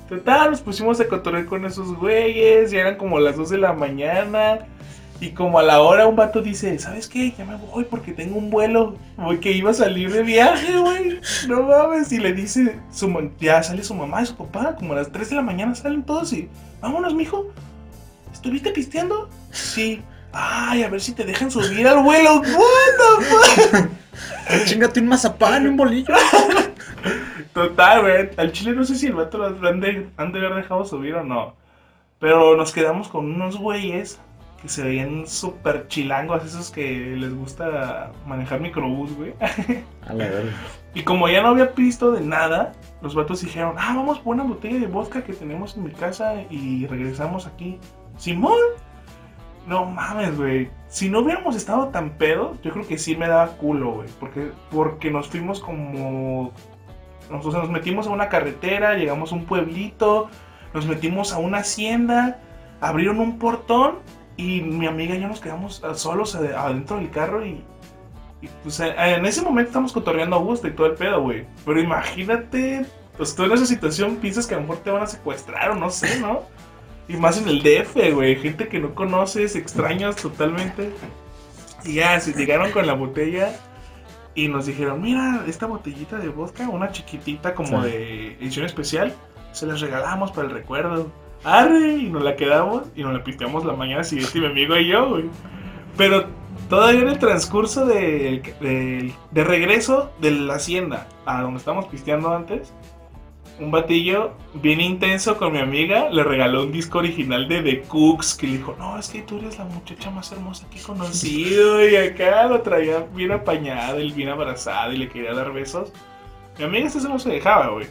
Total, nos pusimos a cotorrear con esos güeyes, ya eran como las 2 de la mañana. Y como a la hora un vato dice, ¿sabes qué? Ya me voy porque tengo un vuelo. Voy que iba a salir de viaje, güey. No mames. Y le dice, su, ya sale su mamá y su papá. Como a las 3 de la mañana salen todos y, vámonos, mijo. ¿Estuviste pisteando? Sí. Ay, a ver si te dejan subir al vuelo. [LAUGHS] What the fuck? [LAUGHS] Chingate un mazapán, un bolillo. [LAUGHS] Total, güey. Al chile no sé si el vato lo han de, han de haber dejado subir o no. Pero nos quedamos con unos güeyes que se veían súper chilangos, esos que les gusta manejar microbús, güey. [LAUGHS] A la. Y como ya no había pisto de nada, los vatos dijeron, ah, vamos por una botella de vodka que tenemos en mi casa y regresamos aquí. Simón. No mames, güey. Si no hubiéramos estado tan pedos, yo creo que sí me daba culo, güey. Porque, porque nos fuimos como... Nos, nos metimos a una carretera, llegamos a un pueblito, nos metimos a una hacienda, abrieron un portón y mi amiga y yo nos quedamos ah, solos ade- adentro del carro y y pues eh, en ese momento estamos cotorreando a gusto y todo el pedo, güey. Pero imagínate, pues tú en esa situación piensas que a lo mejor te van a secuestrar o no sé, ¿no? Y más en el DF, güey. Gente que no conoces, extraños totalmente. Y ya, se llegaron con la botella y nos dijeron, mira, esta botellita de vodka, una chiquitita como Sí. de edición especial, se las regalamos para el recuerdo. Arre, y nos la quedamos y nos la pisteamos la mañana siguiente mi amigo y yo, güey. Pero todavía en el transcurso de, de, de regreso de la hacienda a donde estábamos pisteando antes, un batillo bien intenso con mi amiga le regaló un disco original de The Cooks que le dijo, no, es que tú eres la muchacha más hermosa que he conocido [LAUGHS] y acá lo traía bien apañado y bien abrazado y le quería dar besos. Mi amiga eso no se dejaba, güey.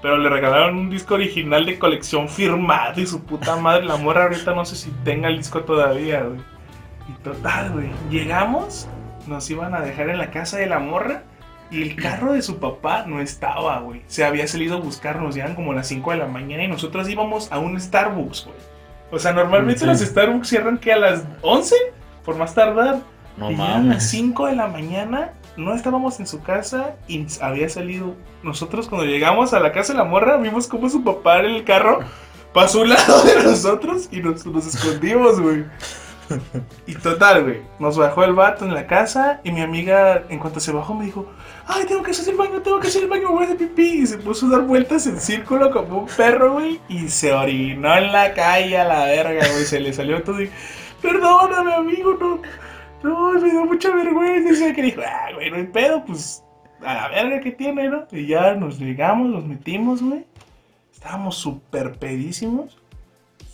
Pero le regalaron un disco original de colección firmado y su puta madre, la morra ahorita no sé si tenga el disco todavía, güey. Y total, güey. Llegamos, nos iban a dejar en la casa de la morra y el carro de su papá no estaba, güey. Se había salido a buscarnos, ya eran como las 5 de la mañana y nosotros íbamos a un Starbucks, güey. O sea, normalmente Sí. los Starbucks cierran que a las 11, por más tardar. No y ya eran las mames. 5 de la mañana, no estábamos en su casa y había salido. Nosotros cuando llegamos a la casa de la morra, vimos como su papá en el carro pasó a un lado de nosotros y nos, nos escondimos, güey. Y total, güey, nos bajó el vato en la casa y mi amiga, en cuanto se bajó, me dijo, ay, tengo que hacer el baño, tengo que hacer el baño, voy hacer pipí. Y se puso a dar vueltas en círculo como un perro, güey, y se orinó en la calle a la verga, güey, se le salió todo y, perdóname, amigo, no, no, me dio mucha vergüenza. Y se que dijo, ah, güey, pedo, pues, a la verga que tiene, ¿no? Y ya nos llegamos, nos metimos, güey. Estábamos súper pedísimos.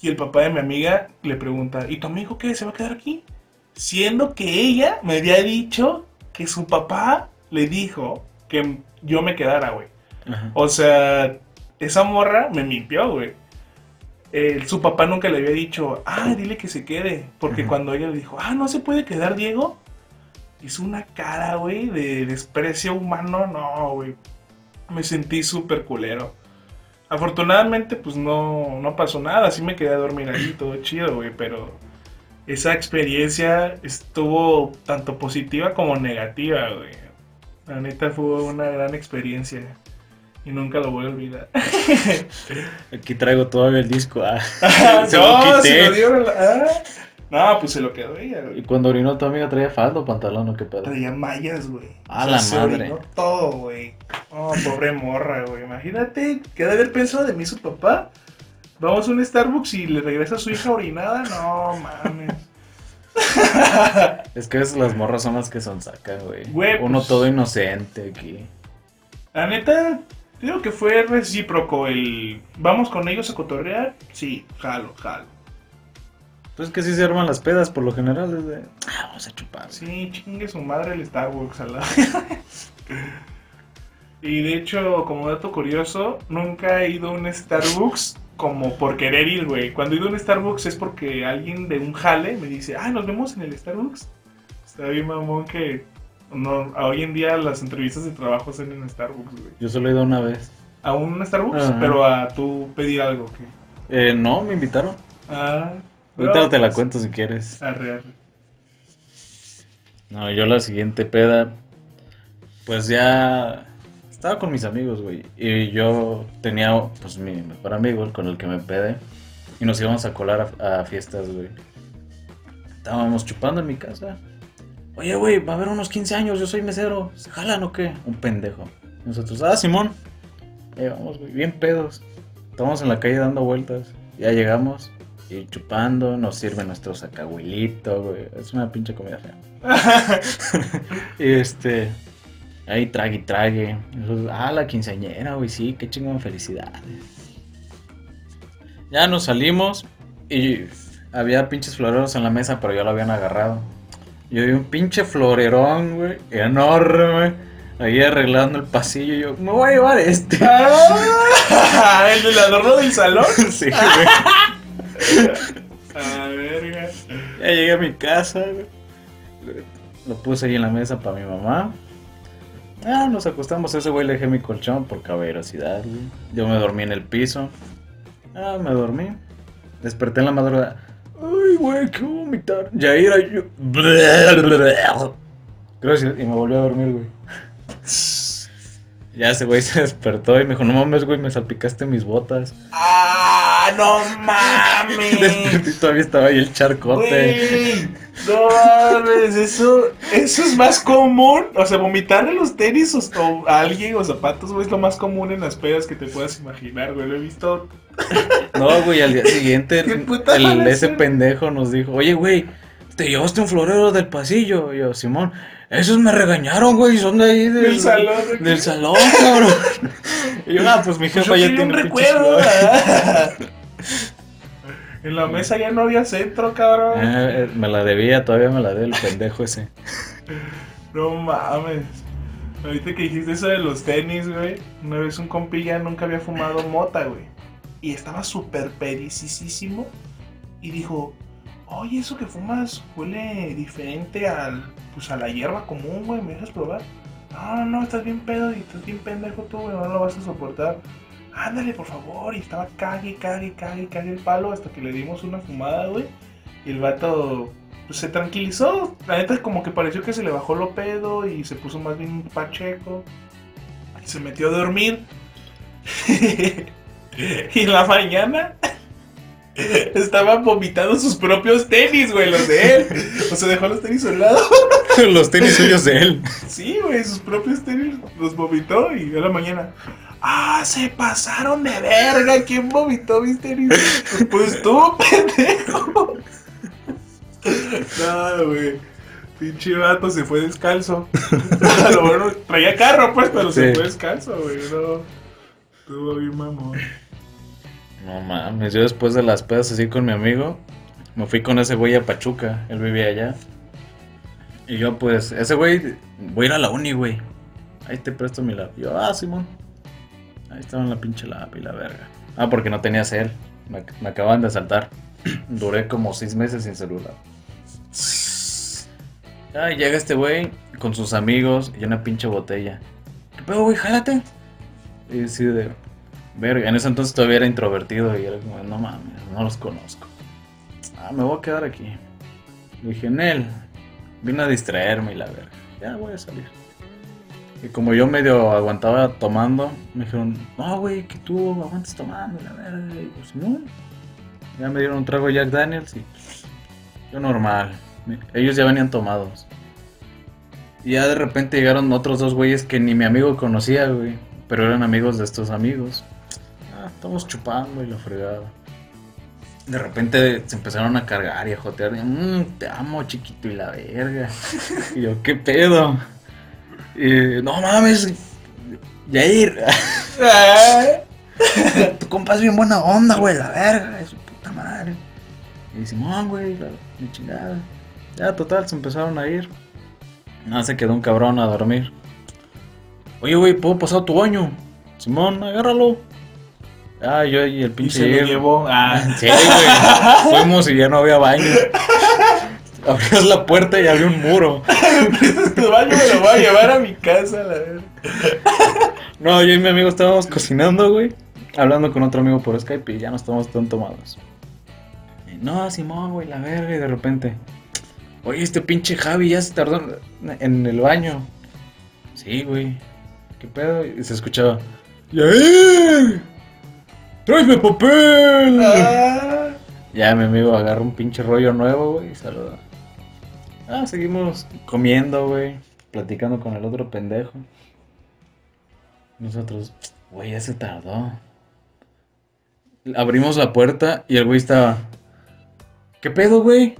Y el papá de mi amiga le pregunta, ¿y tu amigo qué? ¿Se va a quedar aquí? Siendo que ella me había dicho que su papá le dijo que yo me quedara, güey. Ajá. O sea, esa morra me mintió, güey. eh, su papá nunca le había dicho, ah, dile que se quede. Porque cuando ella le dijo, ah, no se puede quedar Diego, hizo una cara, güey, de desprecio humano. No, güey. Me sentí súper culero. Afortunadamente, pues no, no pasó nada. Sí me quedé a dormir ahí, todo chido, güey. Pero esa experiencia estuvo tanto positiva como negativa, güey. La neta fue una gran experiencia. Y nunca lo voy a olvidar. [LAUGHS] Aquí traigo todavía el disco. ah. Ah, [LAUGHS] Se lo no, quité. se lo dieron. ah. No, pues se lo quedó ella, Y cuando orinó tu amiga traía falda o pantalón o qué pedo. Traía mallas, güey. A la se madre. orinó todo, güey. Oh, pobre morra, güey. Imagínate, ¿qué de haber pensado de mí su papá? Vamos a un Starbucks y le regresa a su hija orinada. No, mames. [LAUGHS] Es que es- las morras son las que son sacan, güey. Güey, Uno pues- todo inocente aquí. La neta, creo que fue recíproco el... ¿Vamos con ellos a cotorrear? Sí, jalo, jalo. Pues que sí se arman las pedas por lo general. Es de, ah, vamos a chupar. Sí, chingue su madre el Starbucks al lado. [LAUGHS] y de hecho, como dato curioso, nunca he ido a un Starbucks como por querer ir, güey. Cuando he ido a un Starbucks es porque alguien de un jale me dice, ah, nos vemos en el Starbucks. Está bien, mamón, que no, hoy en día las entrevistas de trabajo son en Starbucks, güey. Yo solo he ido una vez. A un Starbucks, Ajá. pero a tú pedir algo, que Eh, no, me invitaron. Ah, Ahorita no, te la pues, cuento si quieres. arre, arre. No, yo la siguiente peda, pues ya estaba con mis amigos, güey. Y yo tenía, pues, mi mejor amigo, con el que me pedé. Y nos íbamos a colar a, a fiestas, güey. Estábamos chupando en mi casa. Oye, güey, va a haber unos 15 años, yo soy mesero. ¿Se jalan o qué? Un pendejo. Nosotros, ah, Simón. Ahí vamos, güey, bien pedos. Estamos en la calle dando vueltas. Ya llegamos. Y chupando, nos sirve nuestro sacahuilito, güey. Es una pinche comida fea. [LAUGHS] [LAUGHS] y este. Ahí trague y trague. Ah, la quinceañera, güey, sí, qué chingón, felicidades. Ya nos salimos y había pinches floreros en la mesa, pero ya lo habían agarrado. Yo vi un pinche florerón, güey, enorme, ahí arreglando el pasillo. Y yo, me voy a llevar este. Ah, [LAUGHS] el del adorno del salón. [LAUGHS] sí, güey. [LAUGHS] A verga. Ya llegué a mi casa, güey. Lo puse ahí en la mesa para mi mamá. Ah, nos acostamos. Ese güey le dejé mi colchón por caballerosidad, güey. Yo me dormí en el piso. Ah, me dormí. Desperté en la madrugada. Ay, güey, qué vomitar. Ya era yo. Gracias. Y me volví a dormir, güey. Ya ese güey se despertó y me dijo, no mames, güey, me salpicaste mis botas. ¡Ah, no [LAUGHS] Desperté mames! y todavía estaba ahí el charcote. Güey, no mames, eso, eso es más común. O sea, vomitarle los tenis o, o a alguien o zapatos, güey, es lo más común en las pedas que te puedas imaginar, güey. Lo he visto. No, güey, al día siguiente ¿Qué puta el, ese es? pendejo nos dijo, oye, güey, te llevaste un florero del pasillo. Y yo, Simón, esos me regañaron, güey, son de ahí del, Del salón, ¿de? Del salón, cabrón. [LAUGHS] y yo, ah, pues mi Pues jefa yo ya un tiene pinches recuerdo. [LAUGHS] flores". ¿verdad? en la mesa ya no había centro, cabrón. Eh, eh, me la debía, todavía me la debe el pendejo ese. [LAUGHS] No mames. Ahorita que dijiste eso de los tenis, güey. Una vez un compilla nunca había fumado mota, güey. Y estaba súper pericísimo. Y dijo, oye, eso que fumas huele diferente al, pues, a la hierba común, güey. ¿Me dejas probar? No, no, no, estás bien pedo y estás bien pendejo tú, güey. No lo vas a soportar. Ándale, por favor. Y estaba cague, cague, cague, cague el palo hasta que le dimos una fumada, güey. Y el vato pues, se tranquilizó. La neta, como que pareció que se le bajó lo pedo y se puso más bien pacheco. Y se metió a dormir. [LAUGHS] y en la mañana [LAUGHS] estaba vomitando sus propios tenis, güey, los de él. O sea, dejó los tenis a un lado. [LAUGHS] Los tenis suyos de él. Sí, güey, sus propios tenis los vomitó y a la mañana. ¡Ah, se pasaron de verga! ¿Quién vomitó mis tenis? Pues tú, [LAUGHS] pendejo. No, güey. Pinche vato se fue descalzo. [LAUGHS] A lo bueno, traía carro, pues, pero se fue descalzo, güey. No. Estuvo bien, mamón. No mames, yo después de las pedas así con mi amigo, me fui con ese güey a Pachuca, él vivía allá. Y yo pues, ese güey, voy a ir a la uni, güey. Ahí te presto mi lápiz. Yo, ah, Simón. Ahí estaba en la pinche lápiz, la verga. Ah, porque no tenías él. Me, me acaban de asaltar. [CLEARS THROAT] Duré como seis meses sin celular. Ay, llega este güey con sus amigos y una pinche botella. ¿Qué pedo, güey? Jálate. Y así de. Verga, en ese entonces todavía era introvertido y era como, no mames, no los conozco. Ah, me voy a quedar aquí. Le dije, Nel, vine a distraerme y la verga. Ya voy a salir. Y como yo medio aguantaba tomando, me dijeron, no, güey, que tú aguantes tomando, la verga. Y pues, no. Ya me dieron un trago Jack Daniels y yo normal. Ellos ya venían tomados. Y ya de repente llegaron otros dos güeyes que ni mi amigo conocía, güey. Pero eran amigos de estos amigos. Ah, estamos chupando y la fregada. De repente se empezaron a cargar y a jotear. Mmm, te amo, chiquito, y la verga. [LAUGHS] y yo, ¿qué pedo? Y, no mames, Jair. tu compa es bien buena onda, güey, la verga, es su puta madre. Y Simón, güey, la, la chingada. Ya, total, se empezaron a ir. Nada, se quedó un cabrón a dormir. Oye, güey, ¿puedo pasar tu baño? Simón, agárralo. Ah, yo y el Y pinche se lo llevó. Ah. Sí, güey. Fuimos y ya no había baño. Abrías la puerta y había un muro. [LAUGHS] Este baño me lo voy a llevar a mi casa, la verdad. No, yo y mi amigo estábamos cocinando, güey. Hablando con otro amigo por Skype y ya no estábamos tan tomados. Y, no, Simón, güey, la verga. Y de repente, oye, este pinche Javi ya se tardó en- el baño. Sí, güey. ¿Qué pedo? Y se escuchaba, ¡Yair! ¡Tráeme papel! Ah. Ya mi amigo agarra un pinche rollo nuevo, güey, y saluda. Ah, seguimos comiendo, güey, platicando con el otro pendejo. Nosotros, güey, ya se tardó. Abrimos la puerta y el güey estaba. ¿Qué pedo, güey?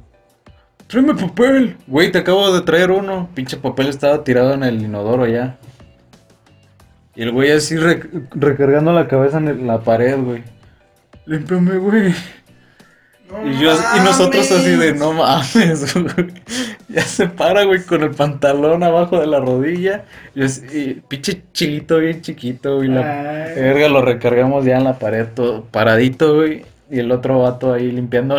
Tráeme papel. Güey, te acabo de traer uno. Pinche papel estaba tirado en el inodoro ya. Y el güey así re- recargando la cabeza en la pared, güey. Límpiame, güey. No Y, yo, y nosotros así de, no mames, [LAUGHS] güey. Ya se para, güey, con el pantalón abajo de la rodilla. Y, pinche chilito bien chiquito, y la verga lo recargamos ya en la pared, todo paradito, güey. Y el otro vato ahí limpiando.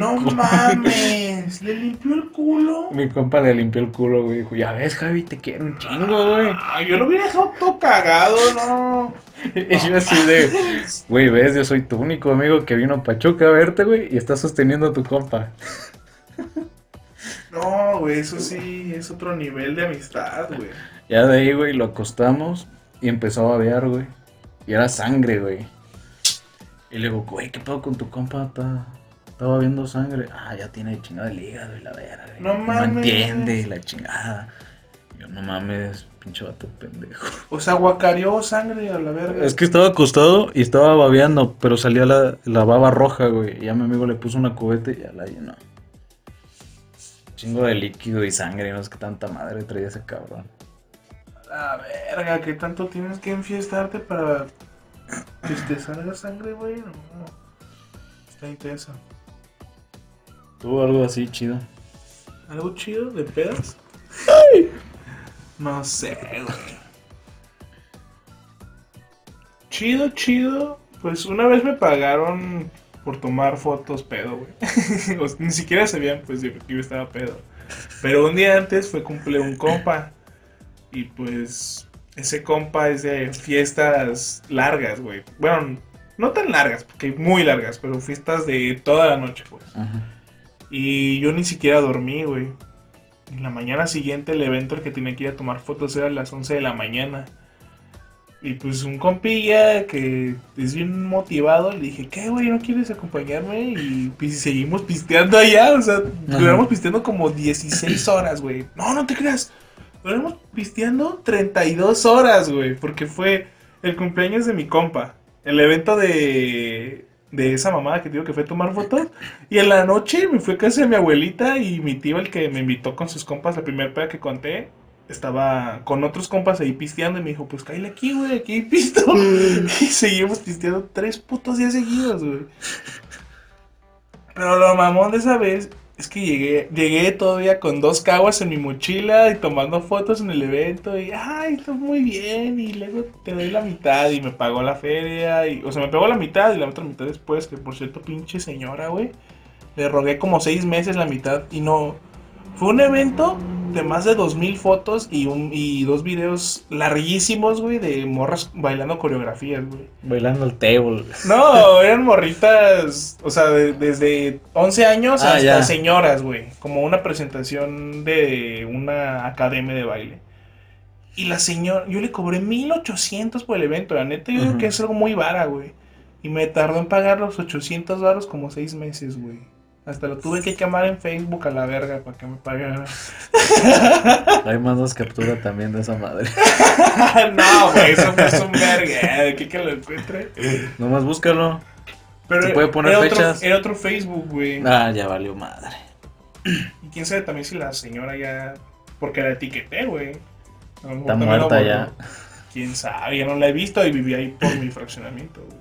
No mames, le limpió el culo. Mi compa le limpió el culo, güey. Dijo, ya ves, Javi, te quiero un chingo, güey. Ay, yo lo hubiera dejado todo cagado, no. [LAUGHS] Y yo así de, güey, ves, yo soy tu único amigo que vino a Pachuca a verte, güey, y estás sosteniendo a tu compa. [LAUGHS] No, güey, eso sí es otro nivel de amistad, güey. Ya de ahí, güey, lo acostamos y empezó a babear, güey. Y era sangre, güey. Y le digo, güey, ¿qué pedo con tu compa? Está- Estaba viendo sangre. Ah, ya tiene chingada el hígado y la verga. güey. No mames. entiende la chingada. Y yo, no mames, pinche vato pendejo. O sea, guacareó sangre a la verga. Es que estaba acostado y estaba babeando, pero salía la, la baba roja, güey. Y ya mi amigo le puso una cubeta y ya la llenó. Chingo de líquido y sangre, no sé qué tanta madre traía ese cabrón. La verga, ¿qué tanto tienes que enfiestarte para que te salga sangre, güey? No, Está intenso. Tuvo algo así chido. ¿Algo chido de pedas? No sé, güey. Chido, chido. Pues una vez me pagaron por tomar fotos pedo, güey. [LAUGHS] Ni siquiera sabían, pues, que yo estaba pedo. Pero un día antes fue cumple un compa. Y pues, ese compa es de fiestas largas, güey. Bueno, no tan largas, porque muy largas, pero fiestas de toda la noche, pues. Ajá. Y yo ni siquiera dormí, güey. En la mañana siguiente el evento al que tenía que ir a tomar fotos era a las 11 de la mañana. Y pues un compilla que es bien motivado, le dije, ¿qué, güey? ¿No quieres acompañarme? Y pues, seguimos pisteando allá, o sea, duramos pisteando como 16 horas, güey. No, no te creas. Duramos pisteando 32 horas, güey, porque fue el cumpleaños de mi compa. El evento de, de esa mamada que digo que fue a tomar fotos. Y en la noche me fui a casa de mi abuelita y mi tío, el que me invitó con sus compas, la primera peda que conté, estaba con otros compas ahí pisteando y me dijo, pues cállate aquí, güey, aquí hay pisto. [LAUGHS] [LAUGHS] y seguimos pisteando tres putos días seguidos, güey. Pero lo mamón de esa vez Es que llegué, llegué todavía con dos caguas en mi mochila y tomando fotos en el evento y, ay, está muy bien y luego te doy la mitad y me pagó la feria y, o sea, me pagó la mitad y la otra mitad después, que por cierto, pinche señora, güey, le rogué como seis meses la mitad y no, fue un evento de más de 2000 fotos y, un, y dos videos larguísimos, güey, de morras bailando coreografías, güey. Bailando el table. No, eran morritas, o sea, de- desde 11 años Ah, hasta ya. señoras, güey. Como una presentación de una academia de baile. Y la señora, yo le cobré 1800 por el evento, la neta, yo digo Ujú. que es algo muy vara, güey. Y me tardó en pagar los 800 varos como 6 meses, güey. Hasta lo tuve que quemar en Facebook a la verga para que me pagara. Hay más captura también de esa madre. [LAUGHS] no, güey, eso fue un verga. ¿De qué que lo encuentre? Nomás búscalo. Pero Se puede poner era fechas. Otro, era otro Facebook, güey. Ah, ya valió madre. Y quién sabe también si la señora ya. Porque la etiqueté, güey. Está muerta ya. Quién sabe, ya no la he visto y viví ahí por mi fraccionamiento, güey.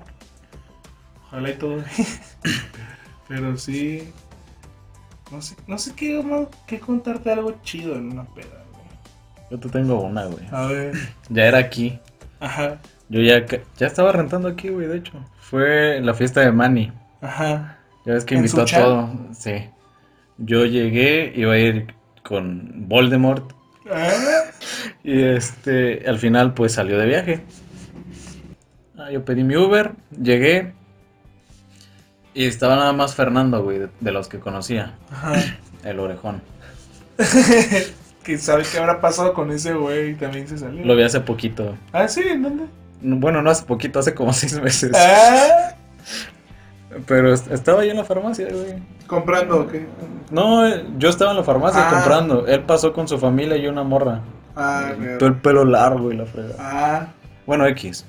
Ojalá y todo. [COUGHS] Pero sí. No sé, no sé qué, más- qué contarte algo chido en una peda, güey. Yo te tengo una, güey. A ver. [LAUGHS] Ya era aquí. Ajá. Yo ya, ya estaba rentando aquí, güey, de hecho. Fue la fiesta de Manny. Ajá. Ya ves que ¿En invitó a todo. Sí. Yo llegué, iba a ir con Voldemort. Ah, [LAUGHS] Y este, al final, pues salió de viaje. Ah, yo pedí mi Uber, llegué. Y estaba nada más Fernando, güey, de, de los que conocía. Ajá. [SNIFFS] El orejón. [LAUGHS] ¿Quién sabe qué habrá pasado con ese güey? También se salió. Lo vi hace poquito. Ah, sí, ¿en dónde? Bueno, no hace poquito, hace como [LAUGHS] seis meses. Ah, Pero est- estaba ahí en la farmacia, güey. comprando, ¿o qué? No, eh, yo estaba en la farmacia Ah. comprando. Él pasó con su familia y una morra. Ah, Todo el pelo largo y la frega. Ah, Bueno, X.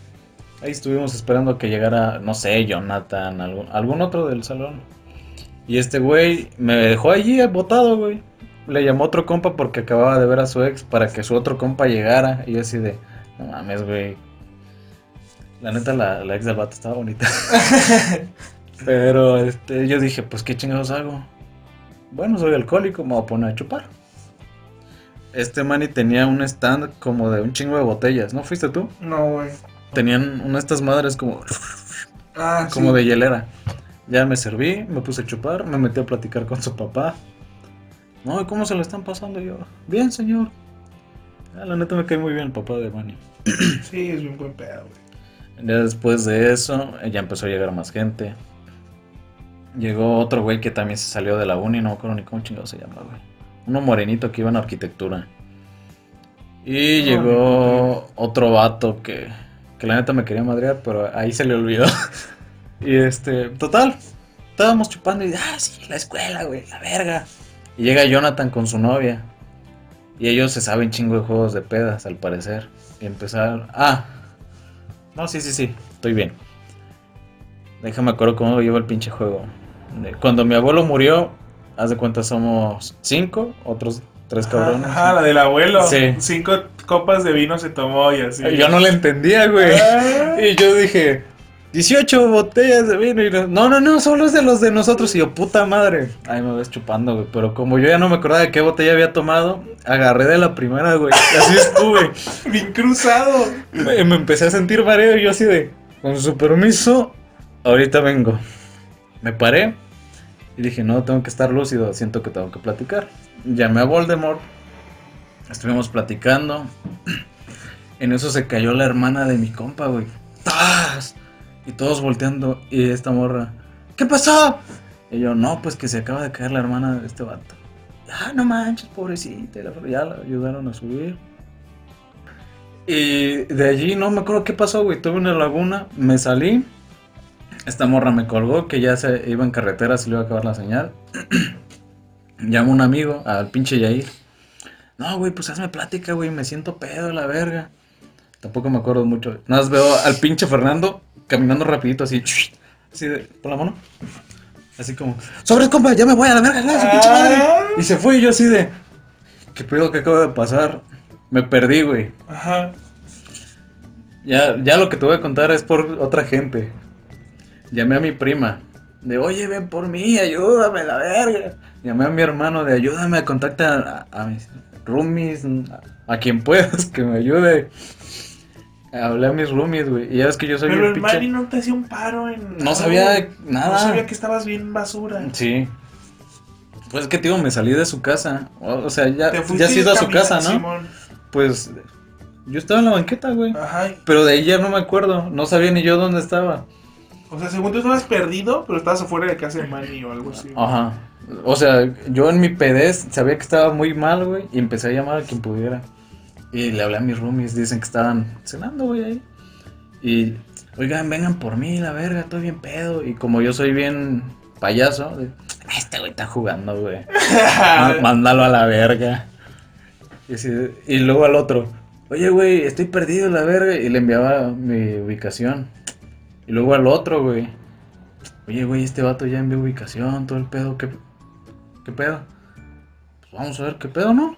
Ahí estuvimos esperando que llegara, no sé, Jonathan, algún, otro del salón. Y este güey me dejó allí botado, güey. Le llamó otro compa porque acababa de ver a su ex para que su otro compa llegara. Y yo así de, no mames, güey. La neta, la, ex del vato estaba bonita. [LAUGHS] Pero este, yo dije, pues, ¿qué chingados hago? Bueno, soy alcohólico, me voy a poner a chupar. Este Manny tenía un stand como de un chingo de botellas. ¿No fuiste tú? no, güey. Tenían una de estas madres como, Ah, como sí. de hielera. Ya me serví, me puse a chupar, me metí a platicar con su papá. No, ¿y cómo se lo están pasando? Y yo, bien, señor. Ah, la neta me cae muy bien el papá de Manny. [CLEARS THROAT] Sí, es bien buen pedo, güey. Ya después de eso, ya empezó a llegar más gente. Llegó otro güey que también se salió de la uni, no me acuerdo ni cómo chingado se llama, güey. Uno morenito que iba en arquitectura. Y llegó otro vato que, que la neta me quería madrear, pero ahí se le olvidó. [LAUGHS] y este, total, estábamos chupando y, ah, sí, la escuela, güey, la verga. Y llega Jonathan con su novia. Y ellos se saben chingo de juegos de pedas, al parecer. Y empezaron, ah, no, sí, sí, sí, estoy bien. Déjame acuerdo cómo lleva el pinche juego. Cuando mi abuelo murió, haz de cuenta somos cinco, otros tres cabrones. Ajá, la del abuelo. Sí. Cinco copas de vino se tomó y así. Yo no le entendía, güey. Ah. Y yo dije, 18 botellas de vino. Y no, no, no, solo es de los de nosotros. Y yo, puta madre. Ahí me ves chupando, güey. Pero como yo ya no me acordaba de qué botella había tomado, agarré de la primera, güey. Así estuve. [LAUGHS] Bien cruzado. me, me empecé a sentir mareo y yo así de, con su permiso, ahorita vengo. Me paré y dije, no, tengo que estar lúcido, siento que tengo que platicar. Llamé a Voldemort, estuvimos platicando. [CLEARS THROAT] En eso se cayó la hermana de mi compa, güey. ¡Tas! Y todos volteando y esta morra, ¿qué pasó? Y yo, no, pues que se acaba de caer la hermana de este vato. Ah, no manches, pobrecita. Ya la ayudaron a subir. Y de allí no me acuerdo qué pasó, güey. Tuve una laguna, me salí. Esta morra me colgó que ya se iba en carretera, se le iba a acabar la señal. [CLEARS THROAT] Llamo a un amigo, al pinche Yair. No, güey, pues hazme plática, güey, me siento pedo, la verga. Tampoco me acuerdo mucho. Nada más veo al pinche Fernando caminando rapidito así. [SNIFFS] Así de, por la mano. Así como, sobre compa, ya me voy a la verga, pinche madre. Y se fue y yo así de, ¿qué pedo que acaba de pasar? Me perdí, güey. Ajá. Ya, ya lo que te voy a contar es por otra gente. Llamé a mi prima. De, oye, ven por mí, ayúdame, la verga. Llamé a mi hermano de, ayúdame a contactar a, a mis roomies, a, a quien puedas que me ayude. Hablé a mis roomies, güey. Y ya ves que yo soy Pero el pinche... Manny no te hacía un paro en. No sabía nada. No sabía que estabas bien basura. Sí. Pues que, tío, me salí de su casa. O, sea, ya, ya has ido a su casa, ¿no? Simón. Pues yo estaba en la banqueta, güey. Ajá. Pero de ahí ya no me acuerdo. No sabía ni yo dónde estaba. O sea, según tú estabas perdido, pero estabas afuera de casa de Manny o algo así. Ajá. O sea, yo en mi pedez sabía que estaba muy mal, güey. Y empecé a llamar a quien pudiera. Y le hablé a mis roomies. Dicen que estaban cenando, güey, ahí. Y, oigan, vengan por mí, la verga, estoy bien pedo. Y como yo soy bien payaso, de, "Ah, este güey está jugando, güey. [LAUGHS] Má- Mándalo a la verga. Y, así- y luego al otro, oye, güey, estoy perdido, la verga. Y le enviaba mi ubicación. Y luego al otro, güey, oye, güey, este vato ya envió ubicación, todo el pedo, ¿qué, qué pedo? Pues vamos a ver qué pedo, ¿no?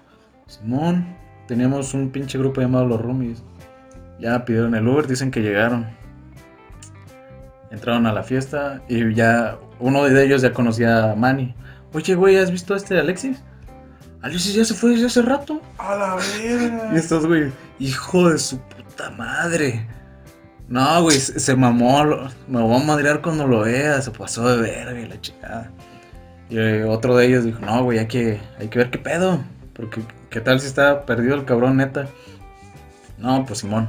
Simón, teníamos un pinche grupo llamado Los Roomies. Ya pidieron el Uber, dicen que llegaron. Entraron a la fiesta y ya uno de ellos ya conocía a Manny. Oye, güey, ¿has visto a este Alexis? Alexis ya se fue desde hace rato. A la verga. [LAUGHS] Y estos, güey, hijo de su puta madre. No, güey, se, mamó. Me voy a madrear cuando lo vea. Se pasó de verga y la chingada. Y eh, otro de ellos dijo, no, güey, hay que, hay que ver qué pedo. Porque, ¿qué tal si está perdido el cabrón, neta? No, pues Simón.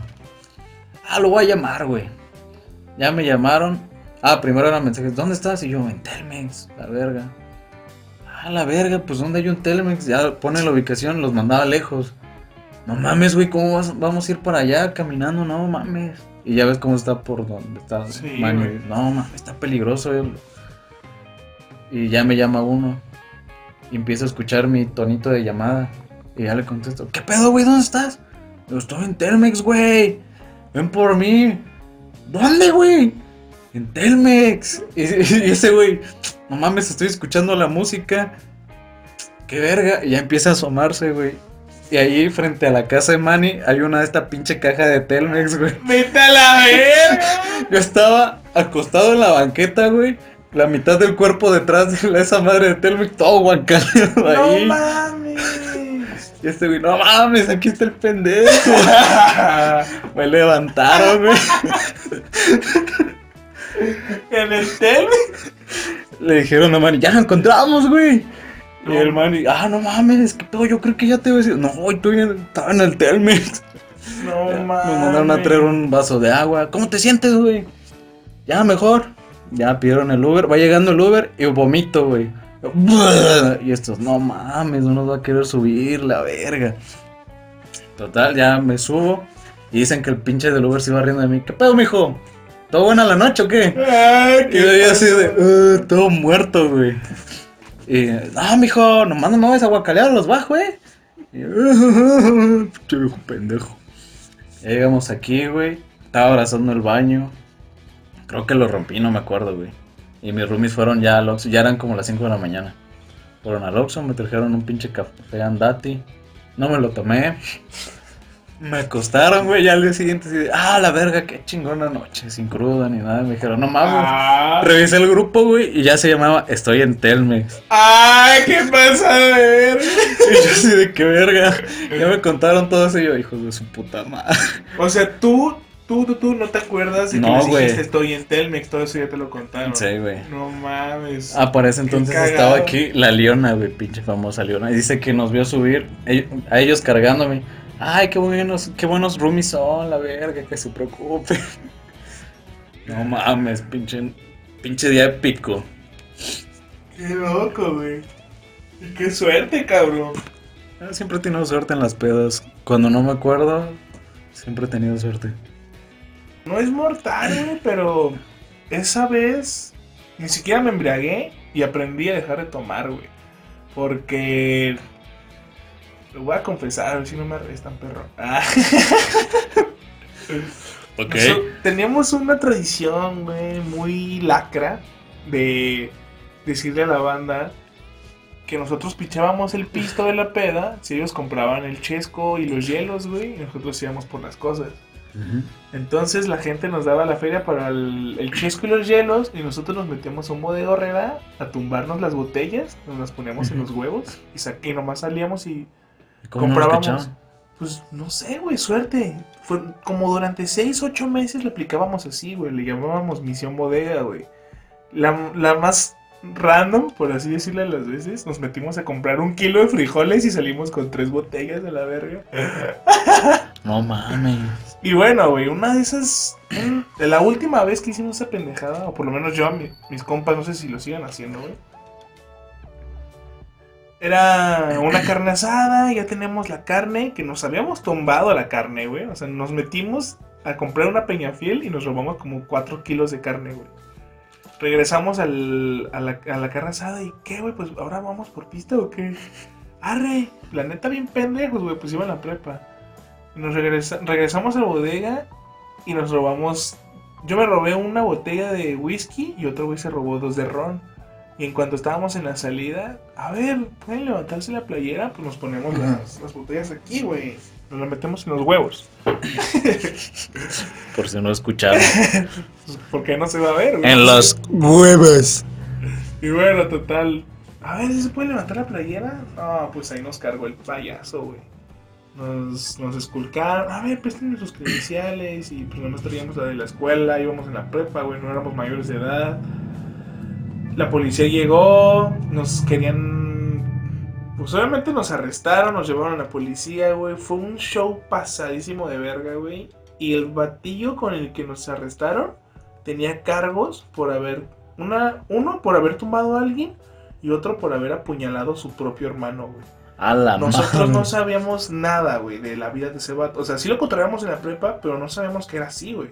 Ah, lo voy a llamar, güey. Ya me llamaron. Ah, primero eran mensajes, ¿dónde estás? Y yo, en Telmex, la verga. Ah, la verga, pues ¿dónde hay un Telmex? Ya pone la ubicación, los mandaba lejos. No mames, güey, ¿cómo vas- vamos a ir para allá caminando? No mames. Y ya ves cómo está por donde está Sí, güey. No mames, está peligroso. eh. Y ya me llama uno. Y empiezo a escuchar mi tonito de llamada. Y ya le contesto, ¿qué pedo, güey? ¿Dónde estás? Yo estoy en Telmex, güey. Ven por mí. ¿Dónde, güey? En Telmex. Y, y ese güey, no mames, estoy escuchando la música. Qué verga. Y ya empieza a asomarse, güey. Y ahí frente a la casa de Manny hay una de esta pinche caja de Telmex, güey. Vete a la verga. Yo estaba acostado en la banqueta, güey. La mitad del cuerpo detrás de esa madre de Telmex, todo guancaleado No ahí. mames. y este güey, no mames, aquí está el pendejo. [LAUGHS] Me levantaron, güey. en el tele. Le dijeron a Manny, ya lo encontramos, güey. No. Y el Manny, ah, no mames, que pedo, yo creo que ya te voy a decir. No, estoy en- estaba en el Telmex. [LAUGHS] No Ya, mames. Nos mandaron a traer un vaso de agua. ¿Cómo te sientes, güey? Ya, mejor. Ya pidieron el Uber. Va llegando el Uber y vomito, güey. [LAUGHS] Y estos, no mames, no nos va a querer subir, la verga. Total, ya me subo. Y dicen que el pinche del Uber se iba riendo de mí. ¿Qué pedo, mijo? ¿Todo buena la noche o qué? Ay, Y yo así de, "Uh, todo muerto, güey. Y, no, mijo, nomás no me vas a guacalear los bajos, eh. [LAUGHS] Viejo pendejo. Ya llegamos aquí, güey. Estaba abrazando el baño. Creo que lo rompí, no me acuerdo, güey. Y mis roomies fueron ya al Oxxo, ya eran como las 5 de la mañana. Fueron al Oxxo, me trajeron un pinche café andati. No me lo tomé. Me acostaron, güey, ya al día siguiente así de, ah, la verga, qué chingona noche, sin cruda ni nada. Me dijeron, no mames. Ah. Revisé el grupo, güey, y ya se llamaba Estoy en Telmex. Ay, ¿qué pasa ver? [LAUGHS] Y yo así de qué verga. Ya me contaron todo eso y yo, hijos de su puta madre. O sea, tú, tú, tú, tú no te acuerdas de que No, les dijiste estoy en Telmex, todo eso ya te lo contaron. Sí, güey. No mames. Ah, para ese entonces estaba aquí la Leona, güey, pinche famosa Leona. Y dice que nos vio subir, a ellos cargándome. Ay, qué buenos, qué buenos roomies son, la verga, que se preocupe. No mames, pinche, pinche día épico. Qué loco, güey. Y Qué suerte, cabrón. Ah, Siempre he tenido suerte en las pedas. Cuando no me acuerdo, siempre he tenido suerte. No es mortal, güey, pero esa vez ni siquiera me embriagué y aprendí a dejar de tomar, güey. Porque lo voy a confesar, a ver si no me arrestan, perro. [LAUGHS] Ah. Ok. Noso- teníamos una tradición, güey, muy lacra de decirle a la banda que nosotros pichábamos el pisto de la peda, si ellos compraban el chesco y los hielos, güey, y nosotros íbamos por las cosas. Entonces la gente nos daba la feria para el, el chesco y los hielos y nosotros nos metíamos a un bodega horrera a tumbarnos las botellas, nos las poníamos en los huevos y, sa- y nomás salíamos y ¿Cómo comprábamos. Pues no sé, güey, suerte. Fue como durante 6, 8 meses le aplicábamos así, güey. Le llamábamos misión bodega, güey. La, la más random, por así decirle las veces, nos metimos a comprar un kilo de frijoles y salimos con tres botellas de la verga. [LAUGHS] No mames. Y bueno, güey, una de esas. de la última vez que hicimos esa pendejada, o por lo menos yo, mi- mis compas, no sé si lo sigan haciendo, güey. Era una carne asada, ya tenemos la carne, que nos habíamos tumbado la carne, güey. O sea, nos metimos a comprar una peñafiel y nos robamos como 4 kilos de carne, güey. Regresamos al- a, la, a la carne asada y, ¿qué, güey? Pues ahora vamos por pista o qué. Arre, la neta bien pendejos, güey, pues iba en la prepa. Nos regresa- regresamos a la bodega y nos robamos. Yo me robé una botella de whisky y otro güey se robó dos de ron. Y en cuanto estábamos en la salida, a ver, ¿pueden levantarse la playera? Pues nos ponemos las, las botellas aquí, güey. Nos las metemos en los huevos. [LAUGHS] Por si no escucharon. Pues, ¿Por qué no se va a ver, güey? en los huevos. Y bueno, total. A ver, ¿sí ¿se puede levantar la playera? No, pues ahí nos cargó el payaso, güey. Nos, nos esculcaron. A ver, préstenme sus credenciales. Y pues nomás traíamos la de la escuela. Íbamos en la prepa, güey. No éramos mayores de edad. La policía llegó. Nos querían. Pues obviamente nos arrestaron. Nos llevaron a la policía, güey. Fue un show pasadísimo de verga, güey. Y el batillo con el que nos arrestaron tenía cargos por haber una, uno por haber tumbado a alguien y otro por haber apuñalado a su propio hermano, güey. A la Nosotros no sabíamos nada, güey, de la vida de ese vato. O sea, sí lo encontrábamos en la prepa, pero no sabíamos que era así, güey.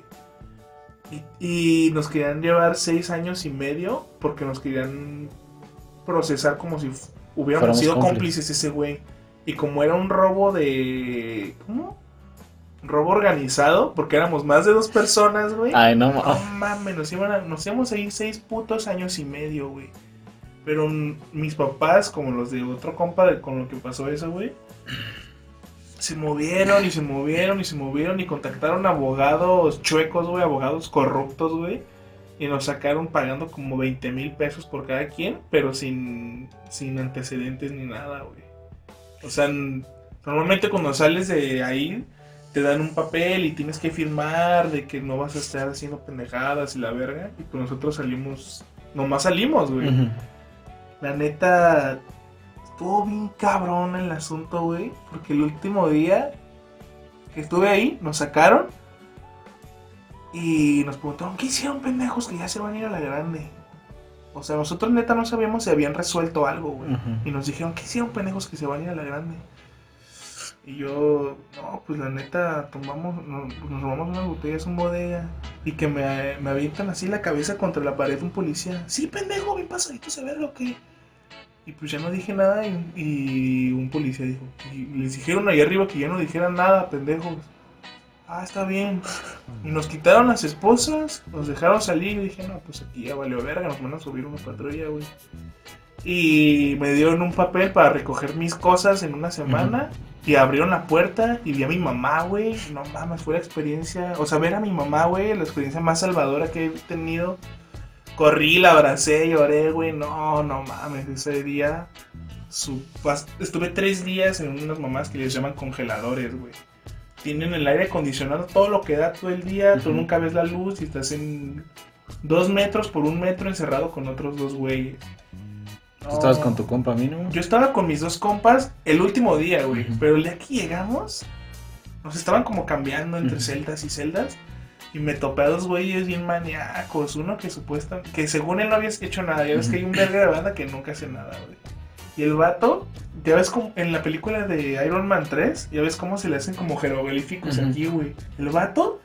Y, y nos querían llevar seis años y medio porque nos querían procesar como si hubiéramos Fuéramos sido cómplices. cómplices ese güey. Y como era un robo de... ¿Cómo? Robo organizado, porque éramos más de dos personas, güey. Ay, no No mames. mames, nos, iban a- nos íbamos a ir seis putos años y medio, güey. Pero mis papás, como los de otro compa de- con lo que pasó eso, güey, se movieron y se movieron y se movieron y contactaron abogados chuecos, güey, abogados corruptos, güey. Y nos sacaron pagando como 20 mil pesos por cada quien, pero sin, sin antecedentes ni nada, güey. O sea, normalmente cuando sales de ahí, te dan un papel y tienes que firmar de que no vas a estar haciendo pendejadas y la verga. Y pues nosotros salimos, nomás salimos, güey. La neta, estuvo bien cabrón el asunto, güey. Porque el último día que estuve ahí, nos sacaron. Y nos preguntaron, ¿qué hicieron pendejos que ya se van a ir a la grande? O sea, nosotros neta no sabíamos si habían resuelto algo, güey. Y nos dijeron, ¿qué hicieron pendejos que se van a ir a la grande? Y yo, no, pues la neta, tomamos, nos, nos robamos unas botellas, un bodega. Y que me, me avientan así la cabeza contra la pared un policía. Sí, pendejo, bien pasadito a ver lo que. Y pues ya no dije nada y, y un policía dijo. Y les dijeron ahí arriba que ya no dijeran nada, pendejos. Ah, está bien. [LAUGHS] Y nos quitaron las esposas, nos dejaron salir y dije, no, pues aquí ya valió verga, nos van a subir una patrulla, güey. Y me dieron un papel para recoger mis cosas en una semana. Y abrieron la puerta y vi a mi mamá, güey. No mames, fue la experiencia. O sea, ver a mi mamá, güey, la experiencia más salvadora que he tenido. Corrí, la abracé, lloré, güey. No, no mames, ese día. su- estuve tres días en unas mamás que les llaman congeladores, güey. Tienen el aire acondicionado todo lo que da todo el día. Tú nunca ves la luz y estás en dos metros por un metro encerrado con otros dos güeyes. Tú estabas con tu compa, a mí no. Yo estaba con mis dos compas el último día, güey. Pero el día que llegamos, nos estaban como cambiando entre celdas y celdas. Y me topé a dos güeyes bien maníacos. Uno que supuestamente, que según él no había hecho nada. Ya ves que hay un verga de banda que nunca hace nada, güey. Y el vato, ya ves como en la película de Iron Man 3, ya ves cómo se le hacen como jeroglíficos aquí, güey. El vato,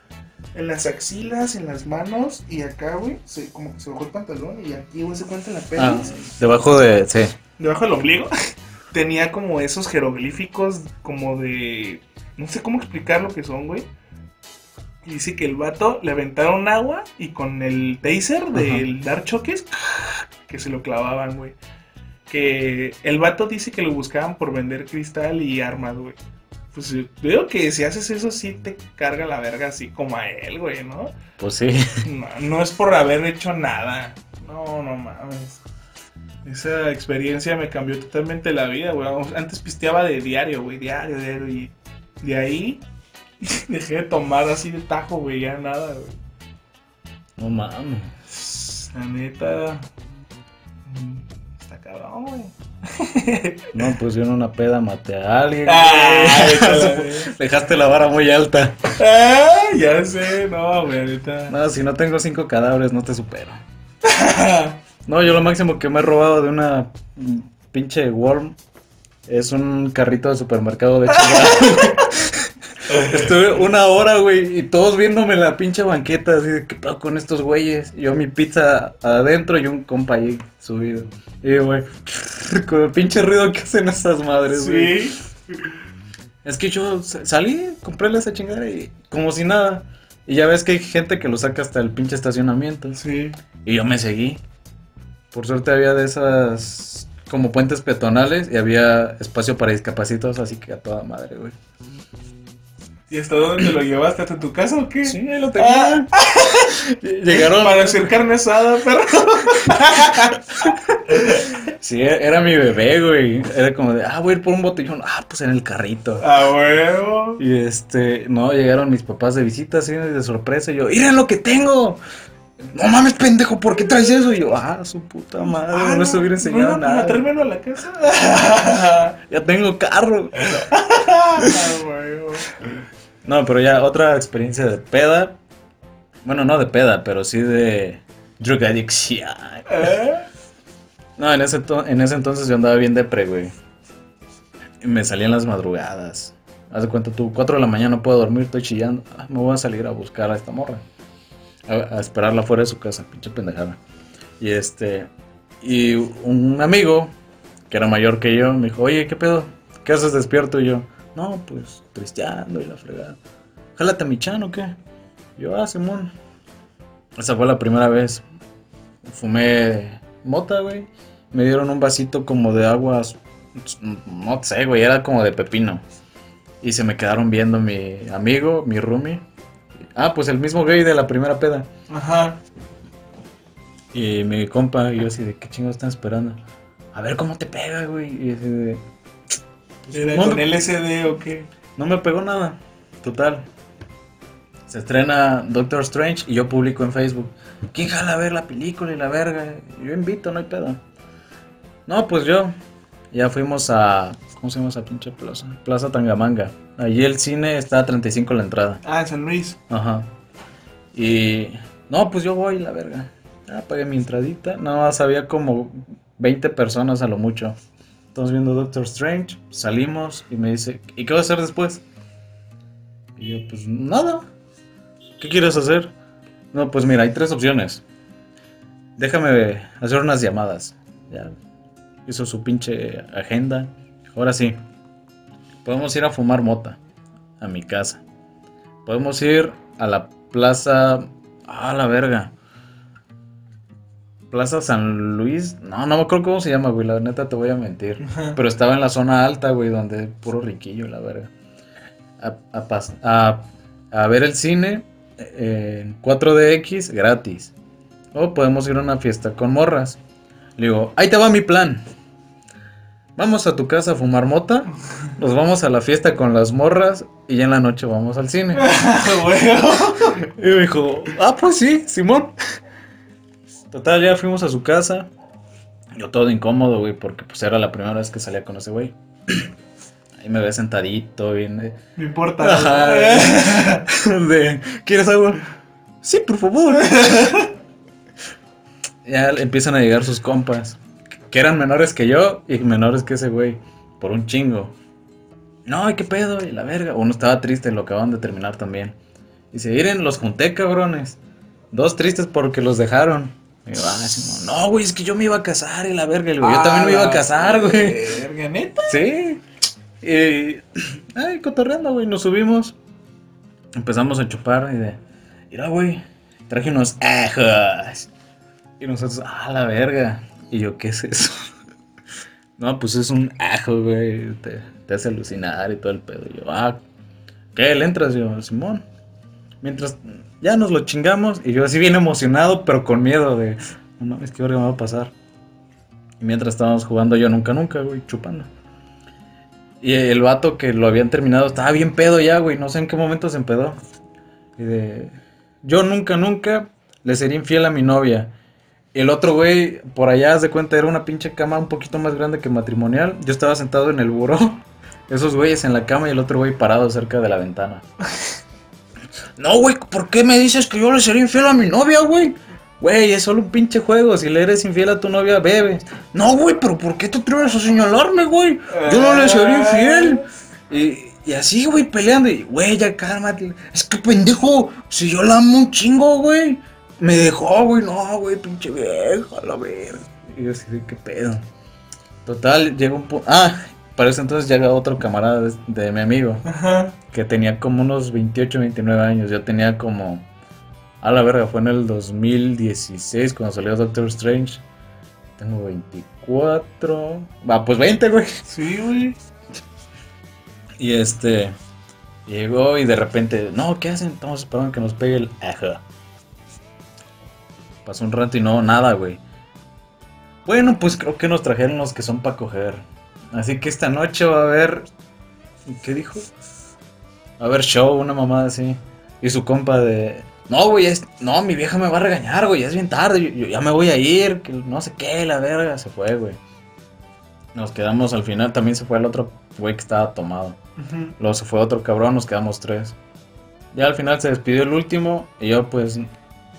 en las axilas, en las manos y acá, güey, se, como que se bajó el pantalón y aquí, güey, se cuenta la Ah, pelvis debajo de. Sí. debajo del ombligo [LAUGHS] tenía como esos jeroglíficos como de no sé cómo explicar lo que son, güey. Y dice que el vato le aventaron agua y con el taser del dar choques que se lo clavaban, güey. Que el vato dice que lo buscaban por vender cristal y armas, güey. Pues veo que si haces eso sí te carga la verga así como a él, güey, ¿no? Pues sí. No, no es por haber hecho nada. No, no mames. Esa experiencia me cambió totalmente la vida, güey. Antes pisteaba de diario, güey, diario, diario. Y de ahí [LAUGHS] dejé de tomar así de tajo, güey, ya nada, güey. No mames. La neta. mm, Está cabrón, güey. [LAUGHS] No, pues yo en una peda maté a alguien. Cabrón. [LAUGHS] Dejaste la vara muy alta. Ah, ya sé, no, güey, ahorita. No, si no tengo cinco cadáveres, no te supero. No, yo lo máximo que me he robado de una pinche Worm es un carrito de supermercado de chingada. Estuve una hora, güey, y todos viéndome la pinche banqueta, así de, ¿qué pedo con estos güeyes? Yo mi pizza adentro y un compa ahí subido. Y, güey, [LAUGHS] con el pinche ruido que hacen esas madres, güey. Sí. Es que yo sa- salí, compré esa chingada y como si nada. Y ya ves que hay gente que lo saca hasta el pinche estacionamiento. Sí. Y yo me seguí. Por suerte había de esas como puentes peatonales y había espacio para discapacitados, así que a toda madre, güey. ¿Y hasta dónde te lo llevaste? ¿Hasta tu casa o qué? Sí, ahí lo tenía. [LAUGHS] Llegaron. Para hacer carne asada, perro. [LAUGHS] Sí, era mi bebé, güey. Era como de, ah, voy a ir por un botellón. Ah, pues en el carrito. A huevo. Y este, no, llegaron mis papás de visita, así de sorpresa. Y yo, miren lo que tengo. No mames, pendejo, ¿por qué traes eso? Y yo, ah, su puta madre, no les hubiera enseñado no, nada. ¿Para traérmelo a la casa? [LAUGHS] Ya tengo carro. A huevo. No, pero ya otra experiencia de peda. Bueno, no de peda, pero sí de drug addiction. ¿Eh? No, en ese, en ese entonces yo andaba bien depre, güey. Y me salía en las madrugadas. Haz de cuenta tú, 4 de la mañana no puedo dormir, estoy chillando. Ah, me voy a salir a buscar a esta morra. A, a esperarla fuera de su casa, pinche pendejada. Y este. Y un amigo, que era mayor que yo, me dijo, oye, ¿qué pedo? ¿Qué haces despierto? Y yo, no, pues tristeando y la fregada. Jálate a mi chan o qué. Yo, ah, Simón. Esa fue la primera vez. Fumé mota, güey. Me dieron un vasito como de aguas. No sé, güey, era como de pepino. Y se me quedaron viendo mi amigo, mi roomie. Ah, pues el mismo gay de la primera peda. Ajá. Y mi compa, y yo así de, ¿qué chingados están esperando? A ver cómo te pega, güey. Y así de, ¿Era no, con LSD o qué? no me pegó nada. Total. Se estrena Doctor Strange y yo publico en Facebook. ¿Quién jala a ver la película y la verga? Yo invito, no hay pedo. No, pues yo. Ya fuimos a. ¿Cómo se llama esa pinche plaza? Plaza Tangamanga. Allí el cine está a 35 la entrada. Ah, en San Luis. Ajá. Y. No, pues yo voy, la verga. Ah, pagué mi entradita. Nada más había como 20 personas a lo mucho. Estamos viendo Doctor Strange. Salimos y me dice, ¿y qué vas a hacer después? Y yo, pues nada. ¿Qué quieres hacer? No, pues mira, hay tres opciones. Déjame hacer unas llamadas. Ya hizo su pinche agenda. Ahora sí. Podemos ir a fumar mota. A mi casa. Podemos ir a la plaza. Ah, la verga. Plaza San Luis. No, no me acuerdo cómo se llama, güey. La neta te voy a mentir. Pero estaba en la zona alta, güey, donde puro riquillo, la verga. A, a pas- a- a ver el cine eh, en 4DX gratis. O podemos ir a una fiesta con morras. Le digo, ahí te va mi plan. Vamos a tu casa a fumar mota. Nos vamos a la fiesta con las morras. Y ya en la noche vamos al cine. [LAUGHS] Y me dijo, ah, pues sí, Simón. Total, ya fuimos a su casa. Yo todo incómodo, güey, porque pues era la primera vez que salía con ese güey. [CLEARS THROAT] Ahí me ve sentadito, bien de... No importa. Ajá. [LAUGHS] de, ¿Quieres agua? Sí, por favor. [LAUGHS] ya empiezan a llegar sus compas, que eran menores que yo y menores que ese güey, por un chingo. No, ¿y qué pedo? Y la verga. Uno estaba triste, lo acaban de terminar también. Dice, miren, los junté, cabrones. Dos tristes porque los dejaron. Y yo, ah, Simón, no, güey, es que yo me iba a casar y la verga. Le digo, yo también me iba a casar, güey. Verga, neta. Sí. Y. Ay, cotorreando, güey. Nos subimos. Empezamos a chupar y de. Mira, güey. Traje unos ajos. Y nosotros, ah, la verga. Y yo, ¿qué es eso? [LAUGHS] No, pues es un ajo, güey. Te, te hace alucinar y todo el pedo. Y yo, ah, ¿qué? ¿Le entras? Yo, Simón. Mientras ya nos lo chingamos. Y yo así bien emocionado, pero con miedo de, no mames, ¿qué hora me va a pasar? Y mientras estábamos jugando yo nunca, nunca, güey, chupando. Y el vato que lo habían terminado estaba bien pedo ya, güey. No sé en qué momento se empedó. Y de, yo nunca, nunca le sería infiel a mi novia. El otro güey, por allá, haz de cuenta, era una pinche cama un poquito más grande que matrimonial. Yo estaba sentado en el buró. [LAUGHS] Esos güeyes en la cama y el otro güey parado cerca de la ventana. [LAUGHS] No, güey, ¿por qué me dices que yo le sería infiel a mi novia, güey? Güey, es solo un pinche juego. Si le eres infiel a tu novia, bebe. No, güey, pero ¿por qué te atreves a señalarme, güey? Yo no le sería infiel. Y, así, güey, peleando. Y, güey, ya cálmate. Es que pendejo, si yo la amo un chingo, güey. Me dejó, güey, no, güey, pinche vieja, la verga. Y yo así, ¿qué pedo? Total, llega un punto. Ah, para ese entonces llega otro camarada de, de mi amigo. Ajá. Que tenía como unos 28, 29 años. Yo tenía como. A la verga, fue en el 2016 cuando salió Doctor Strange. Tengo 24. Va, pues 20, güey. Sí, güey. Y este. Llegó y de repente. No, ¿qué hacen? Estamos esperando que nos pegue el. Ajá. Pasó un rato y no, nada, güey. Bueno, pues creo que nos trajeron los que son para coger. Así que esta noche va a haber. ¿Qué dijo? Va a haber show, una mamada así. Y su compa de. No, güey, es... no, mi vieja me va a regañar, güey, ya es bien tarde, yo, yo ya me voy a ir, que no sé qué, la verga, se fue, güey. Nos quedamos al final, también se fue el otro güey que estaba tomado. Ujú. Luego se fue otro cabrón, nos quedamos tres. Ya al final se despidió el último y yo pues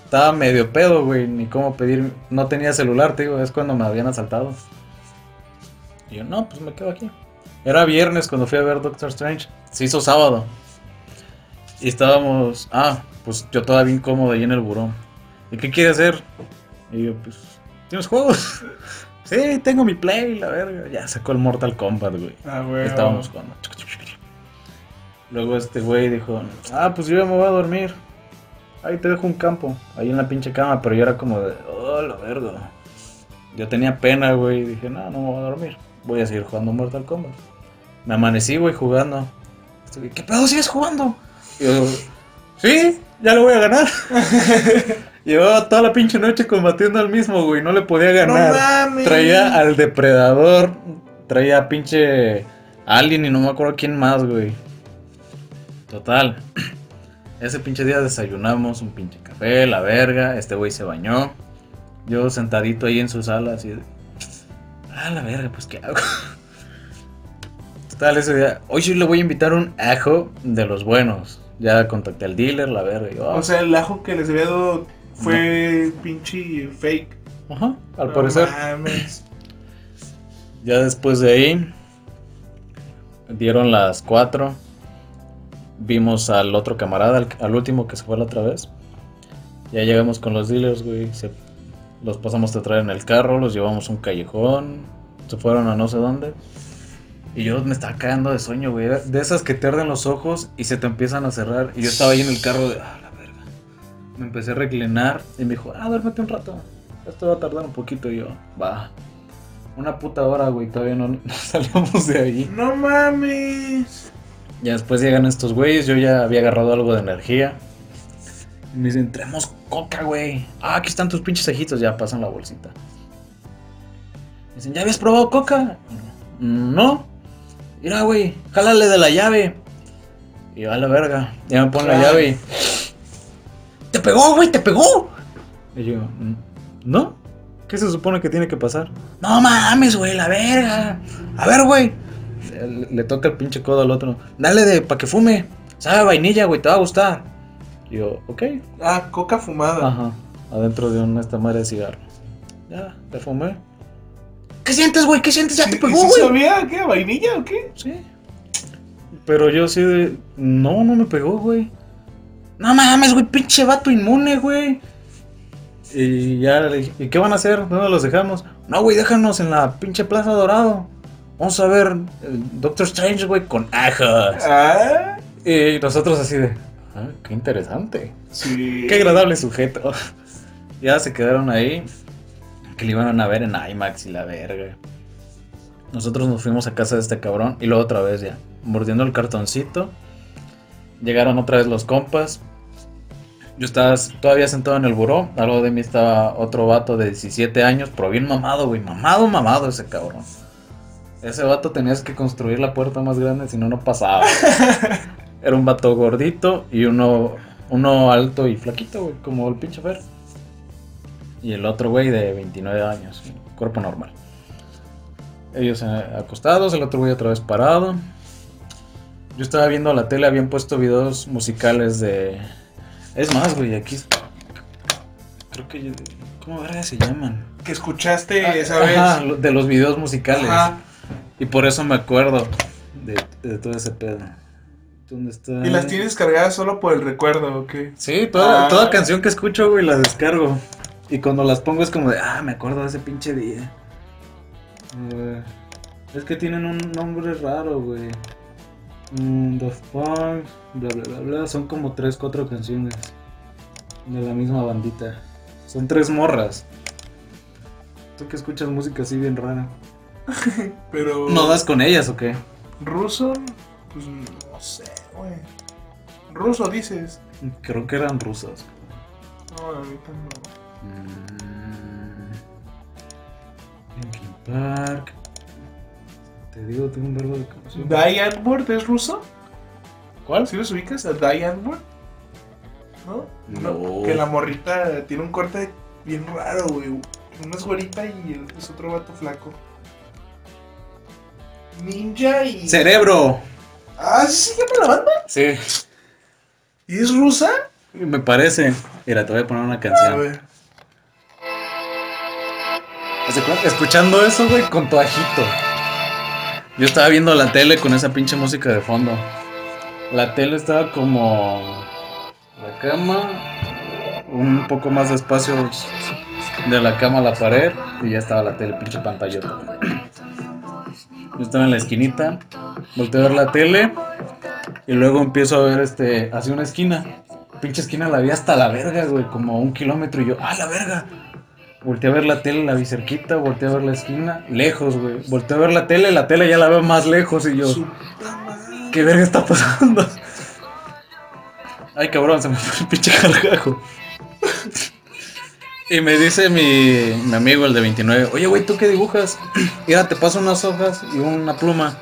estaba medio pedo, güey, ni cómo pedir, no tenía celular, te digo, es cuando me habían asaltado. Y yo, no, pues me quedo aquí. Era viernes cuando fui a ver Doctor Strange, se hizo sábado. Y estábamos, ah, pues yo todavía incómodo ahí en el buró. ¿Y qué quiere hacer? Y yo, pues, ¿tienes juegos? [LAUGHS] sí, tengo mi play, la verga. Ya sacó el Mortal Kombat, güey. Ah, güey. Estábamos jugando. Luego este güey dijo, ah, pues yo ya me voy a dormir. Ahí te dejo un campo, ahí en la pinche cama, pero yo era como de, oh, la verga. Yo tenía pena, güey, dije, no, no me voy a dormir. Voy a seguir jugando Mortal Kombat. Me amanecí, güey, jugando. Güey, ¿Qué pedo sigues jugando? Y yo, sí, ya lo voy a ganar. [LAUGHS] Llevaba toda la pinche noche combatiendo al mismo, güey, no le podía ganar. mames. Traía al depredador, traía a pinche Alien y no me acuerdo quién más, güey. Total. [CLEARS THROAT] Ese pinche día desayunamos un pinche café, la verga. Este güey se bañó. Yo sentadito ahí en su sala, así. Ah, la verga, pues qué hago. [LAUGHS] Total, ese día. Hoy sí le voy a invitar un ajo de los buenos. Ya contacté al dealer, la verga. y yo, ah, O sea, el ajo que les había dado fue pinche fake. ajá, al No parecer. mames. Ya después de ahí, dieron las 4. Vimos al otro camarada, al, al último que se fue la otra vez. Ya llegamos con los dealers, güey. se- los pasamos a traer en el carro, los llevamos a un callejón. Se fueron a no sé dónde. Y yo me estaba cagando de sueño, güey. Era De esas que te arden los ojos y se te empiezan a cerrar. Y yo estaba ahí en el carro de, ah, la verga. Me empecé a reclinar y me dijo, ah, duérmete un rato. Esto va a tardar un poquito. Y yo, va. Una puta hora, güey. Todavía no, [LAUGHS] no salimos de ahí. No mames. Ya después llegan estos güeyes. Yo ya había agarrado algo de energía. Y me dicen, traemos coca, güey. Ah, aquí están tus pinches cejitos. Ya pasan la bolsita. Me dicen, ¿ya habías probado coca? No. Mira, güey, jálale de la llave. Y yo, a la verga. Ya me ponen la llave y. ¡Te pegó, güey! ¡Te pegó! Y yo, "Mm, ¿no? ¿Qué se supone que tiene que pasar? No mames, güey, la verga. A ver, güey. Le, le toca el pinche codo al otro. Dale de pa' que fume. Sabe vainilla, güey, te va a gustar. Y yo, ok. Ah, coca fumada. Ajá. Adentro de una esta madre de cigarro. Ya, te fumé. ¿Qué sientes, güey? ¿Qué sientes? Ya ¿Sí- te pegó, güey. sabía qué? ¿Vainilla o qué? Sí. Pero yo sí de. No, no me pegó, güey. No mames, güey, pinche vato inmune, güey. Y ya le dije, ¿y qué van a hacer? ¿Dónde los dejamos? No, güey, déjanos en la pinche Plaza Dorado. Vamos a ver el Doctor Strange, güey, con ajos. Ah, Y nosotros así de. Ah, qué interesante. sí. Qué agradable sujeto. Ya se quedaron ahí. Que le iban a ver en IMAX y la verga. Nosotros nos fuimos a casa de este cabrón y luego otra vez ya, mordiendo el cartoncito. Llegaron otra vez los compas. Yo estaba todavía sentado en el buró. Al lado de mí estaba otro vato de 17 años, pero bien mamado, güey. Mamado, mamado ese cabrón. Ese vato tenías que construir la puerta más grande, si no, no pasaba. [LAUGHS] Era un vato gordito y uno, uno alto y flaquito, güey, como el pinche Fer. Y el otro güey de 29 años, cuerpo normal. Ellos eh, acostados, el otro güey otra vez parado. Yo estaba viendo la tele, habían puesto videos musicales de. Es más, güey, aquí. Creo que. ¿Cómo verga se llaman? Que escuchaste esa vez. Ajá, lo- de los videos musicales. Ajá. Y por eso me acuerdo de, de todo ese pedo. ¿Dónde está? Y las tienes cargadas solo por el recuerdo, ¿ok? Sí, toda, Ah. toda canción que escucho, güey, la descargo. Y cuando las pongo es como de, ah, me acuerdo de ese pinche día. Eh, es que tienen un nombre raro, güey. Mm, The Funk, bla, bla, bla, bla. Son como tres, cuatro canciones de la misma bandita. Son tres morras. ¿Tú que escuchas música así bien rara? [LAUGHS] Pero. ¿No das con ellas o qué? Ruso, pues no sé, güey. Ruso dices. Creo que eran rusas. No, ahorita no. Mm. Linkin Park. Te digo, tengo un verbo de canción. ¿Diane Ward es ruso? ¿Cuál? ¿Sí los ubicas a Diane Ward? ¿No? No. Que la morrita tiene un corte bien raro, güey. Una es güerita y el es otro vato flaco. Ninja y. Cerebro. Ah, ¿sí se llama la banda? Sí, ¿Y es rusa? me parece. Mira, te voy a poner una A canción. ver. Haz de cuenta, Escuchando eso, güey, con tu ajito. Yo estaba viendo la tele con esa pinche música de fondo. La tele estaba como la cama, un poco más de espacio de la cama a la pared y ya estaba la tele, pinche pantallota. Yo estaba en la esquinita, volteo a ver la tele y luego empiezo a ver este, hacia una esquina. Pinche esquina la vi hasta la verga, güey, como un kilómetro y yo, ¡ah, la verga! Volteé a ver la tele, la vi cerquita, volteé a ver la esquina, lejos, güey. Volteé a ver la tele, la tele ya la veo más lejos y yo. ¿qué verga está pasando? Ay, cabrón, se me fue el pinche [LAUGHS] cargajo. Y me dice mi, mi amigo, el de 29, oye, güey, ¿tú qué dibujas? [CLEARS THROAT] Mira, te paso unas hojas y una pluma.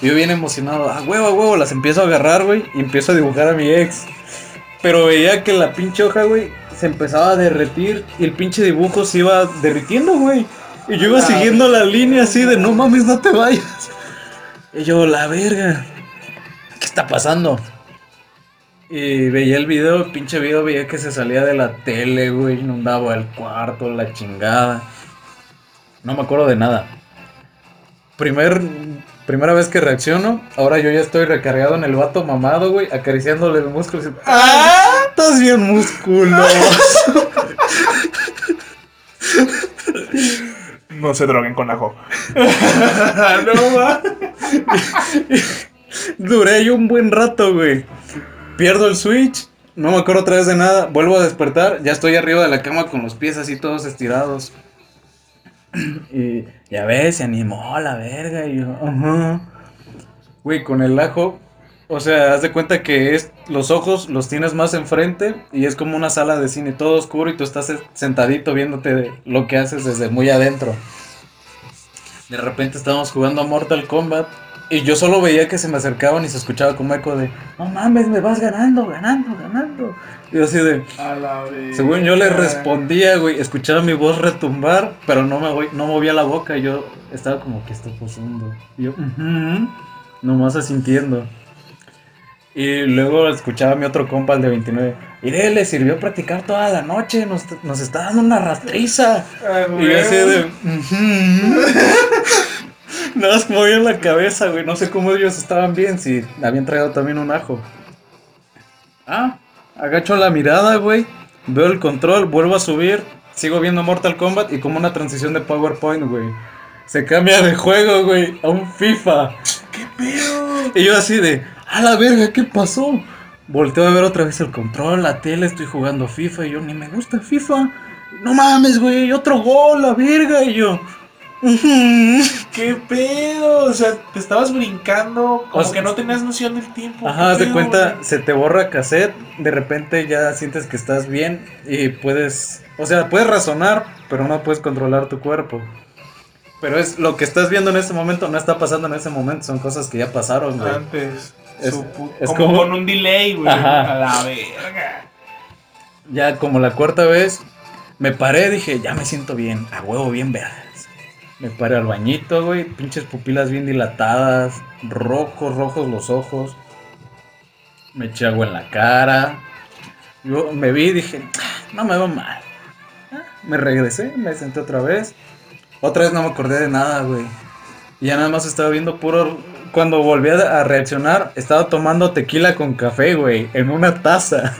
Y yo bien emocionado, ah, huevo, a huevo, las empiezo a agarrar, güey, y empiezo a dibujar a mi ex. Pero veía que la pinche hoja, güey, se empezaba a derretir y el pinche dibujo se iba derritiendo, güey. Y yo iba Ah. siguiendo la línea así de, no mames, no te vayas. Y yo, la verga, ¿qué está pasando? Y veía el video, el pinche video, veía que se salía de la tele, güey, inundaba el cuarto, la chingada. No me acuerdo de nada. Primer, primera vez que reacciono, ahora yo ya estoy recargado en el vato mamado, güey, acariciándole el músculo. y- ¡Ah! Estás bien musculoso. No se droguen con ajo. [LAUGHS] no va. Duré yo un buen rato, güey. Pierdo el switch, no me acuerdo otra vez de nada. Vuelvo a despertar, ya estoy arriba de la cama con los pies así todos estirados. [CLEARS THROAT] Y ya ves, se animó la verga. Y yo, ajá. Güey, con el ajo, o sea, haz de cuenta que es los ojos los tienes más enfrente y es como una sala de cine todo oscuro y tú estás sentadito viéndote lo que haces desde muy adentro. De repente estábamos jugando a Mortal Kombat y yo solo veía que se me acercaban y se escuchaba como eco de, no mames, me vas ganando, ganando, ganando. Y yo así de, A la vez. según yo le respondía, güey, escuchaba mi voz retumbar, pero no me voy, no movía la boca, y yo estaba como, ¿qué está pasando? Y yo, "Ujú", nomás asintiendo. Y luego escuchaba a mi otro compa, el de 29. Iré, le sirvió practicar toda la noche, nos, nos está dando una rastriza. Y yo así de. "Ujú". Nada más movían la cabeza, güey. No sé cómo ellos estaban bien, si habían traído también un ajo. Ah, agacho la mirada, güey. Veo el control, vuelvo a subir. Sigo viendo Mortal Kombat y como una transición de PowerPoint, güey. Se cambia de juego, güey, a un FIFA. ¿Qué pedo? Y yo así de, a la verga, ¿qué pasó? Volteo a ver otra vez el control, la tele, estoy jugando FIFA y yo ni me gusta FIFA. No mames, güey, otro gol, la verga. Y yo, ¿Qué pedo? O sea, te estabas brincando, como O sea, que no tenías noción del tiempo. Ajá, haz ¿Qué de cuenta, güey? se te borra cassette, de repente ya sientes que estás bien y puedes, o sea, puedes razonar, pero no puedes controlar tu cuerpo. Pero es lo que estás viendo en ese momento no está pasando en ese momento, son cosas que ya pasaron, güey. Antes. Es- como, como- con un delay, güey. Ajá. A la verga. Ya como la cuarta vez me paré, dije, ya me siento bien, a huevo bien vergas. Me paré al bañito, güey, pinches pupilas bien dilatadas, rojos, rojos los ojos. Me eché agua en la cara. Yo me vi y dije, "Ah, no me va mal. Ah, Me regresé, me senté otra vez. Otra vez no me acordé de nada, güey. Y ya nada más estaba viendo puro... Cuando volví a a reaccionar, estaba tomando tequila con café, güey, en una taza.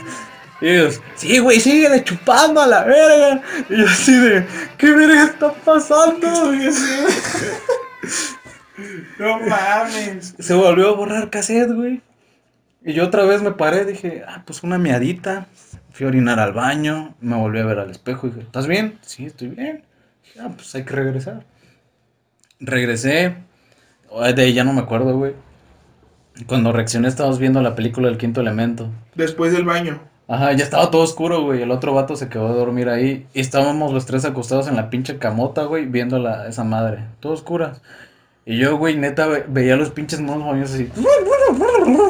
Y ellos, sí, güey, sigue chupando a la verga. Y yo así de, ¿qué verga está pasando? [LAUGHS] No mames. Se volvió a borrar cassette, güey. Y yo otra vez me paré, dije, ah, pues una miadita. Fui a orinar al baño, me volví a ver al espejo y dije, ¿estás bien? Sí, estoy bien. Dije, ah, pues hay que regresar. Regresé. De ahí ya no me acuerdo, güey. Cuando reaccioné estábamos viendo la película El Quinto Elemento. Después del baño. Ajá, ya estaba todo oscuro, güey. El otro vato se quedó a dormir ahí. Y estábamos los tres acostados en la pinche camota, güey, viendo la, esa madre. Todo oscuras. Y yo, güey, neta, ve- veía los pinches monos moviéndose así.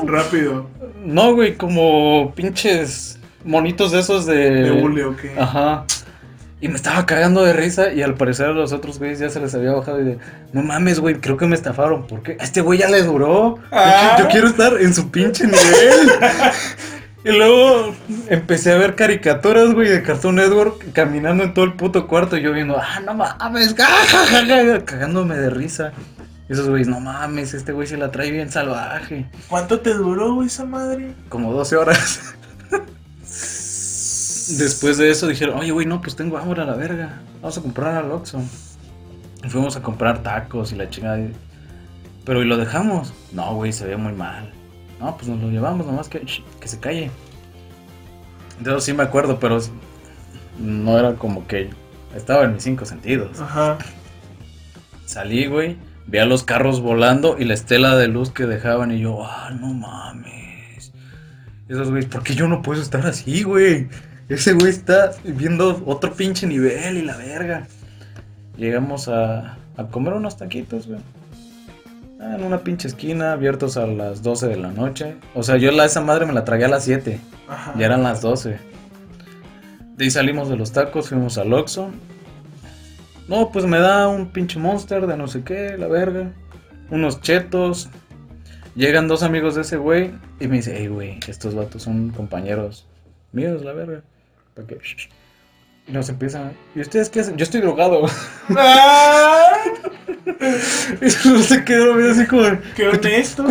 Rápido. No, güey, como pinches monitos de esos de... De hule, ¿o qué? Ajá. Y me estaba cagando de risa y al parecer a los otros güeyes ya se les había bajado y de, no mames, güey, creo que me estafaron. ¿Por qué? A este güey ya le duró. Yo, Ah. qui- yo quiero estar en su pinche nivel. [LAUGHS] y luego empecé a ver caricaturas, güey, de Cartoon Network caminando en todo el puto cuarto y yo viendo, ah, no mames, [LAUGHS] cagándome de risa. Y esos güeyes, no mames, este güey se la trae bien salvaje. ¿Cuánto te duró, güey, esa madre? Como 12 horas. [LAUGHS] Después de eso dijeron, oye, güey, no, pues tengo hambre a la verga. Vamos a comprar al Oxxo. Y fuimos a comprar tacos y la chingada. Pero ¿y lo dejamos? No, güey, se ve muy mal. No, pues nos lo llevamos, nomás que, que se calle. De eso sí me acuerdo, pero no era como que estaba en mis cinco sentidos. Ajá. Salí, güey, vi a los carros volando y la estela de luz que dejaban y yo, ah, no mames. Esos güeyes, ¿por qué yo no puedo estar así, güey? Ese güey está viendo otro pinche nivel y la verga. Llegamos a, a comer unos taquitos, güey. Ah, En una pinche esquina, abiertos a las 12 de la noche. O sea, yo la, esa madre me la tragué a las 7. Ajá. Ya eran las 12. De ahí salimos de los tacos, fuimos al Oxxo. No, pues me da un pinche monster de no sé qué, la verga. Unos chetos. Llegan dos amigos de ese güey y me dice, hey, güey, estos vatos son compañeros míos, la verga. ¿Para qué? Y nos empiezan, ¿y ustedes qué hacen? Yo estoy drogado. ¡Ah! [LAUGHS] y no se quedó medio así como... ¡Qué honesto!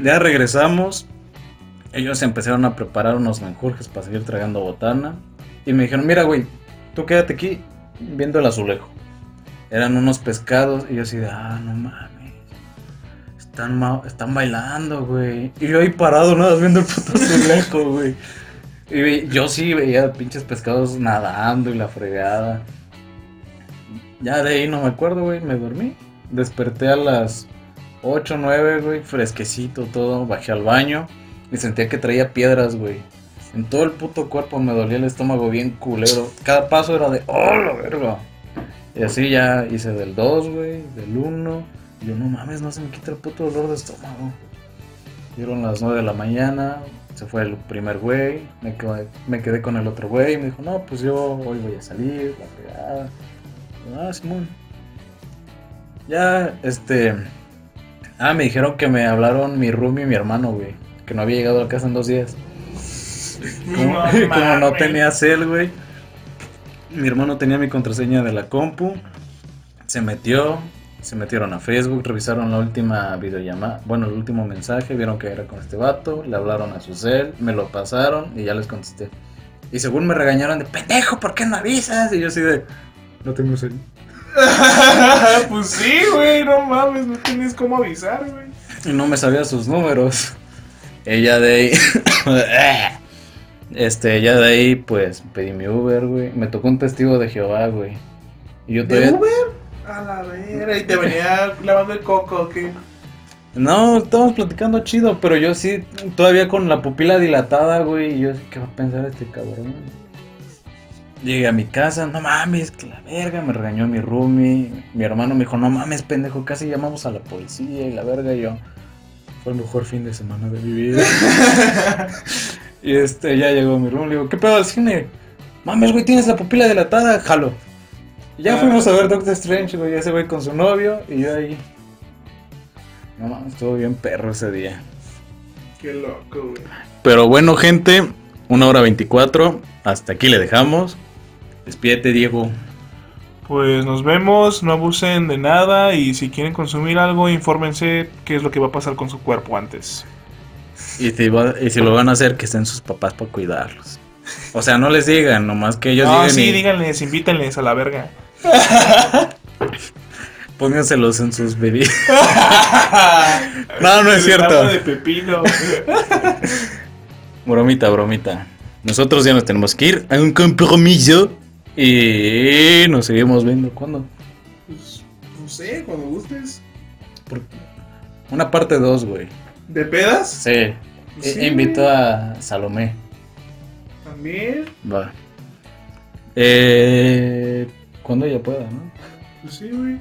Ya regresamos. Ellos empezaron a preparar unos menjurjes para seguir tragando botana. Y me dijeron, mira, güey, tú quédate aquí viendo el azulejo. Eran unos pescados y yo así de, ah, no mames. Están, están bailando, güey. Y yo ahí parado nada más viendo el puto azulejo, güey. Y yo sí veía pinches pescados nadando y la fregada. Ya de ahí no me acuerdo, güey. Me dormí. Desperté a las 8, 9, güey. Fresquecito todo. Bajé al baño. Y sentía que traía piedras, güey. En todo el puto cuerpo me dolía el estómago bien culero. Cada paso era de, oh, la verga. Y así ya hice del 2, güey. Del 1. Y yo, no mames, no se me quita el puto dolor de estómago. Dieron las 9 de la mañana. Se fue el primer güey. Me quedé, me quedé con el otro güey. Me dijo, no, pues yo hoy voy a salir. La fregada. Ah, Simón. Ya, este. Ah, me dijeron que me hablaron mi roomie y mi hermano, güey. Que no había llegado a la casa en dos días. Como No como [LAUGHS] no tenía cel, güey. Mi hermano tenía mi contraseña de la compu. Se metió. Se metieron a Facebook, revisaron la última videollamada. Bueno, el último mensaje. Vieron que era con este vato. Le hablaron a su cel. Me lo pasaron y ya les contesté. Y según me regañaron de pendejo, ¿por qué no avisas? Y yo así de. No tengo cel. [LAUGHS] pues sí, güey, no mames, no tienes cómo avisar, güey. Y no me sabía sus números. Ella de ahí. [COUGHS] este, ella de ahí, pues pedí mi Uber, güey. Me tocó un testigo de Jehová, güey. Y yo ¿De todavía... Uber? A la vera. Y te venía lavando el coco, ¿qué? No, estamos platicando chido, pero yo sí, todavía con la pupila dilatada, güey. Y yo, ¿qué va a pensar este cabrón? Llegué a mi casa, no mames, que la verga, me regañó mi roomie. Mi hermano me dijo, no mames, pendejo, casi llamamos a la policía y la verga. Y yo, fue el mejor fin de semana de mi vida. [LAUGHS] y este, ya llegó mi roomie, le digo, ¿qué pedo al cine? Mames, güey, tienes la pupila dilatada, jalo. Ya Ah. fuimos a ver Doctor Strange, güey, ese güey con su novio y yo ahí. No mames, estuvo bien perro ese día. Qué loco, güey. Pero bueno, gente, una hora 24. Hasta aquí le dejamos. Despídete, Diego. Pues nos vemos, no abusen de nada y si quieren consumir algo, infórmense qué es lo que va a pasar con su cuerpo antes. Y si, va- y si lo van a hacer, que estén sus papás para cuidarlos. O sea, no les digan, nomás que ellos No, digan sí, y díganles, invítenles a la verga. [LAUGHS] pónganselos en sus bebidas. no, no es cierto. de pepino. [LAUGHS] Bromita, bromita. Nosotros ya nos tenemos que ir a un compromiso. Y nos seguimos viendo. ¿Cuándo? Pues, no sé, cuando gustes. Por- Una parte 2, güey. ¿De pedas? Sí. Sí, I- invito a Salomé. También. Va. Eh, cuando ella pueda, ¿no? Pues sí, güey.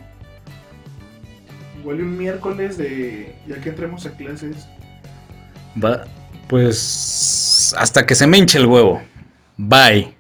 Igual y un miércoles de. Ya que entremos a clases. Va. Pues hasta que se me hinche el huevo. Bye.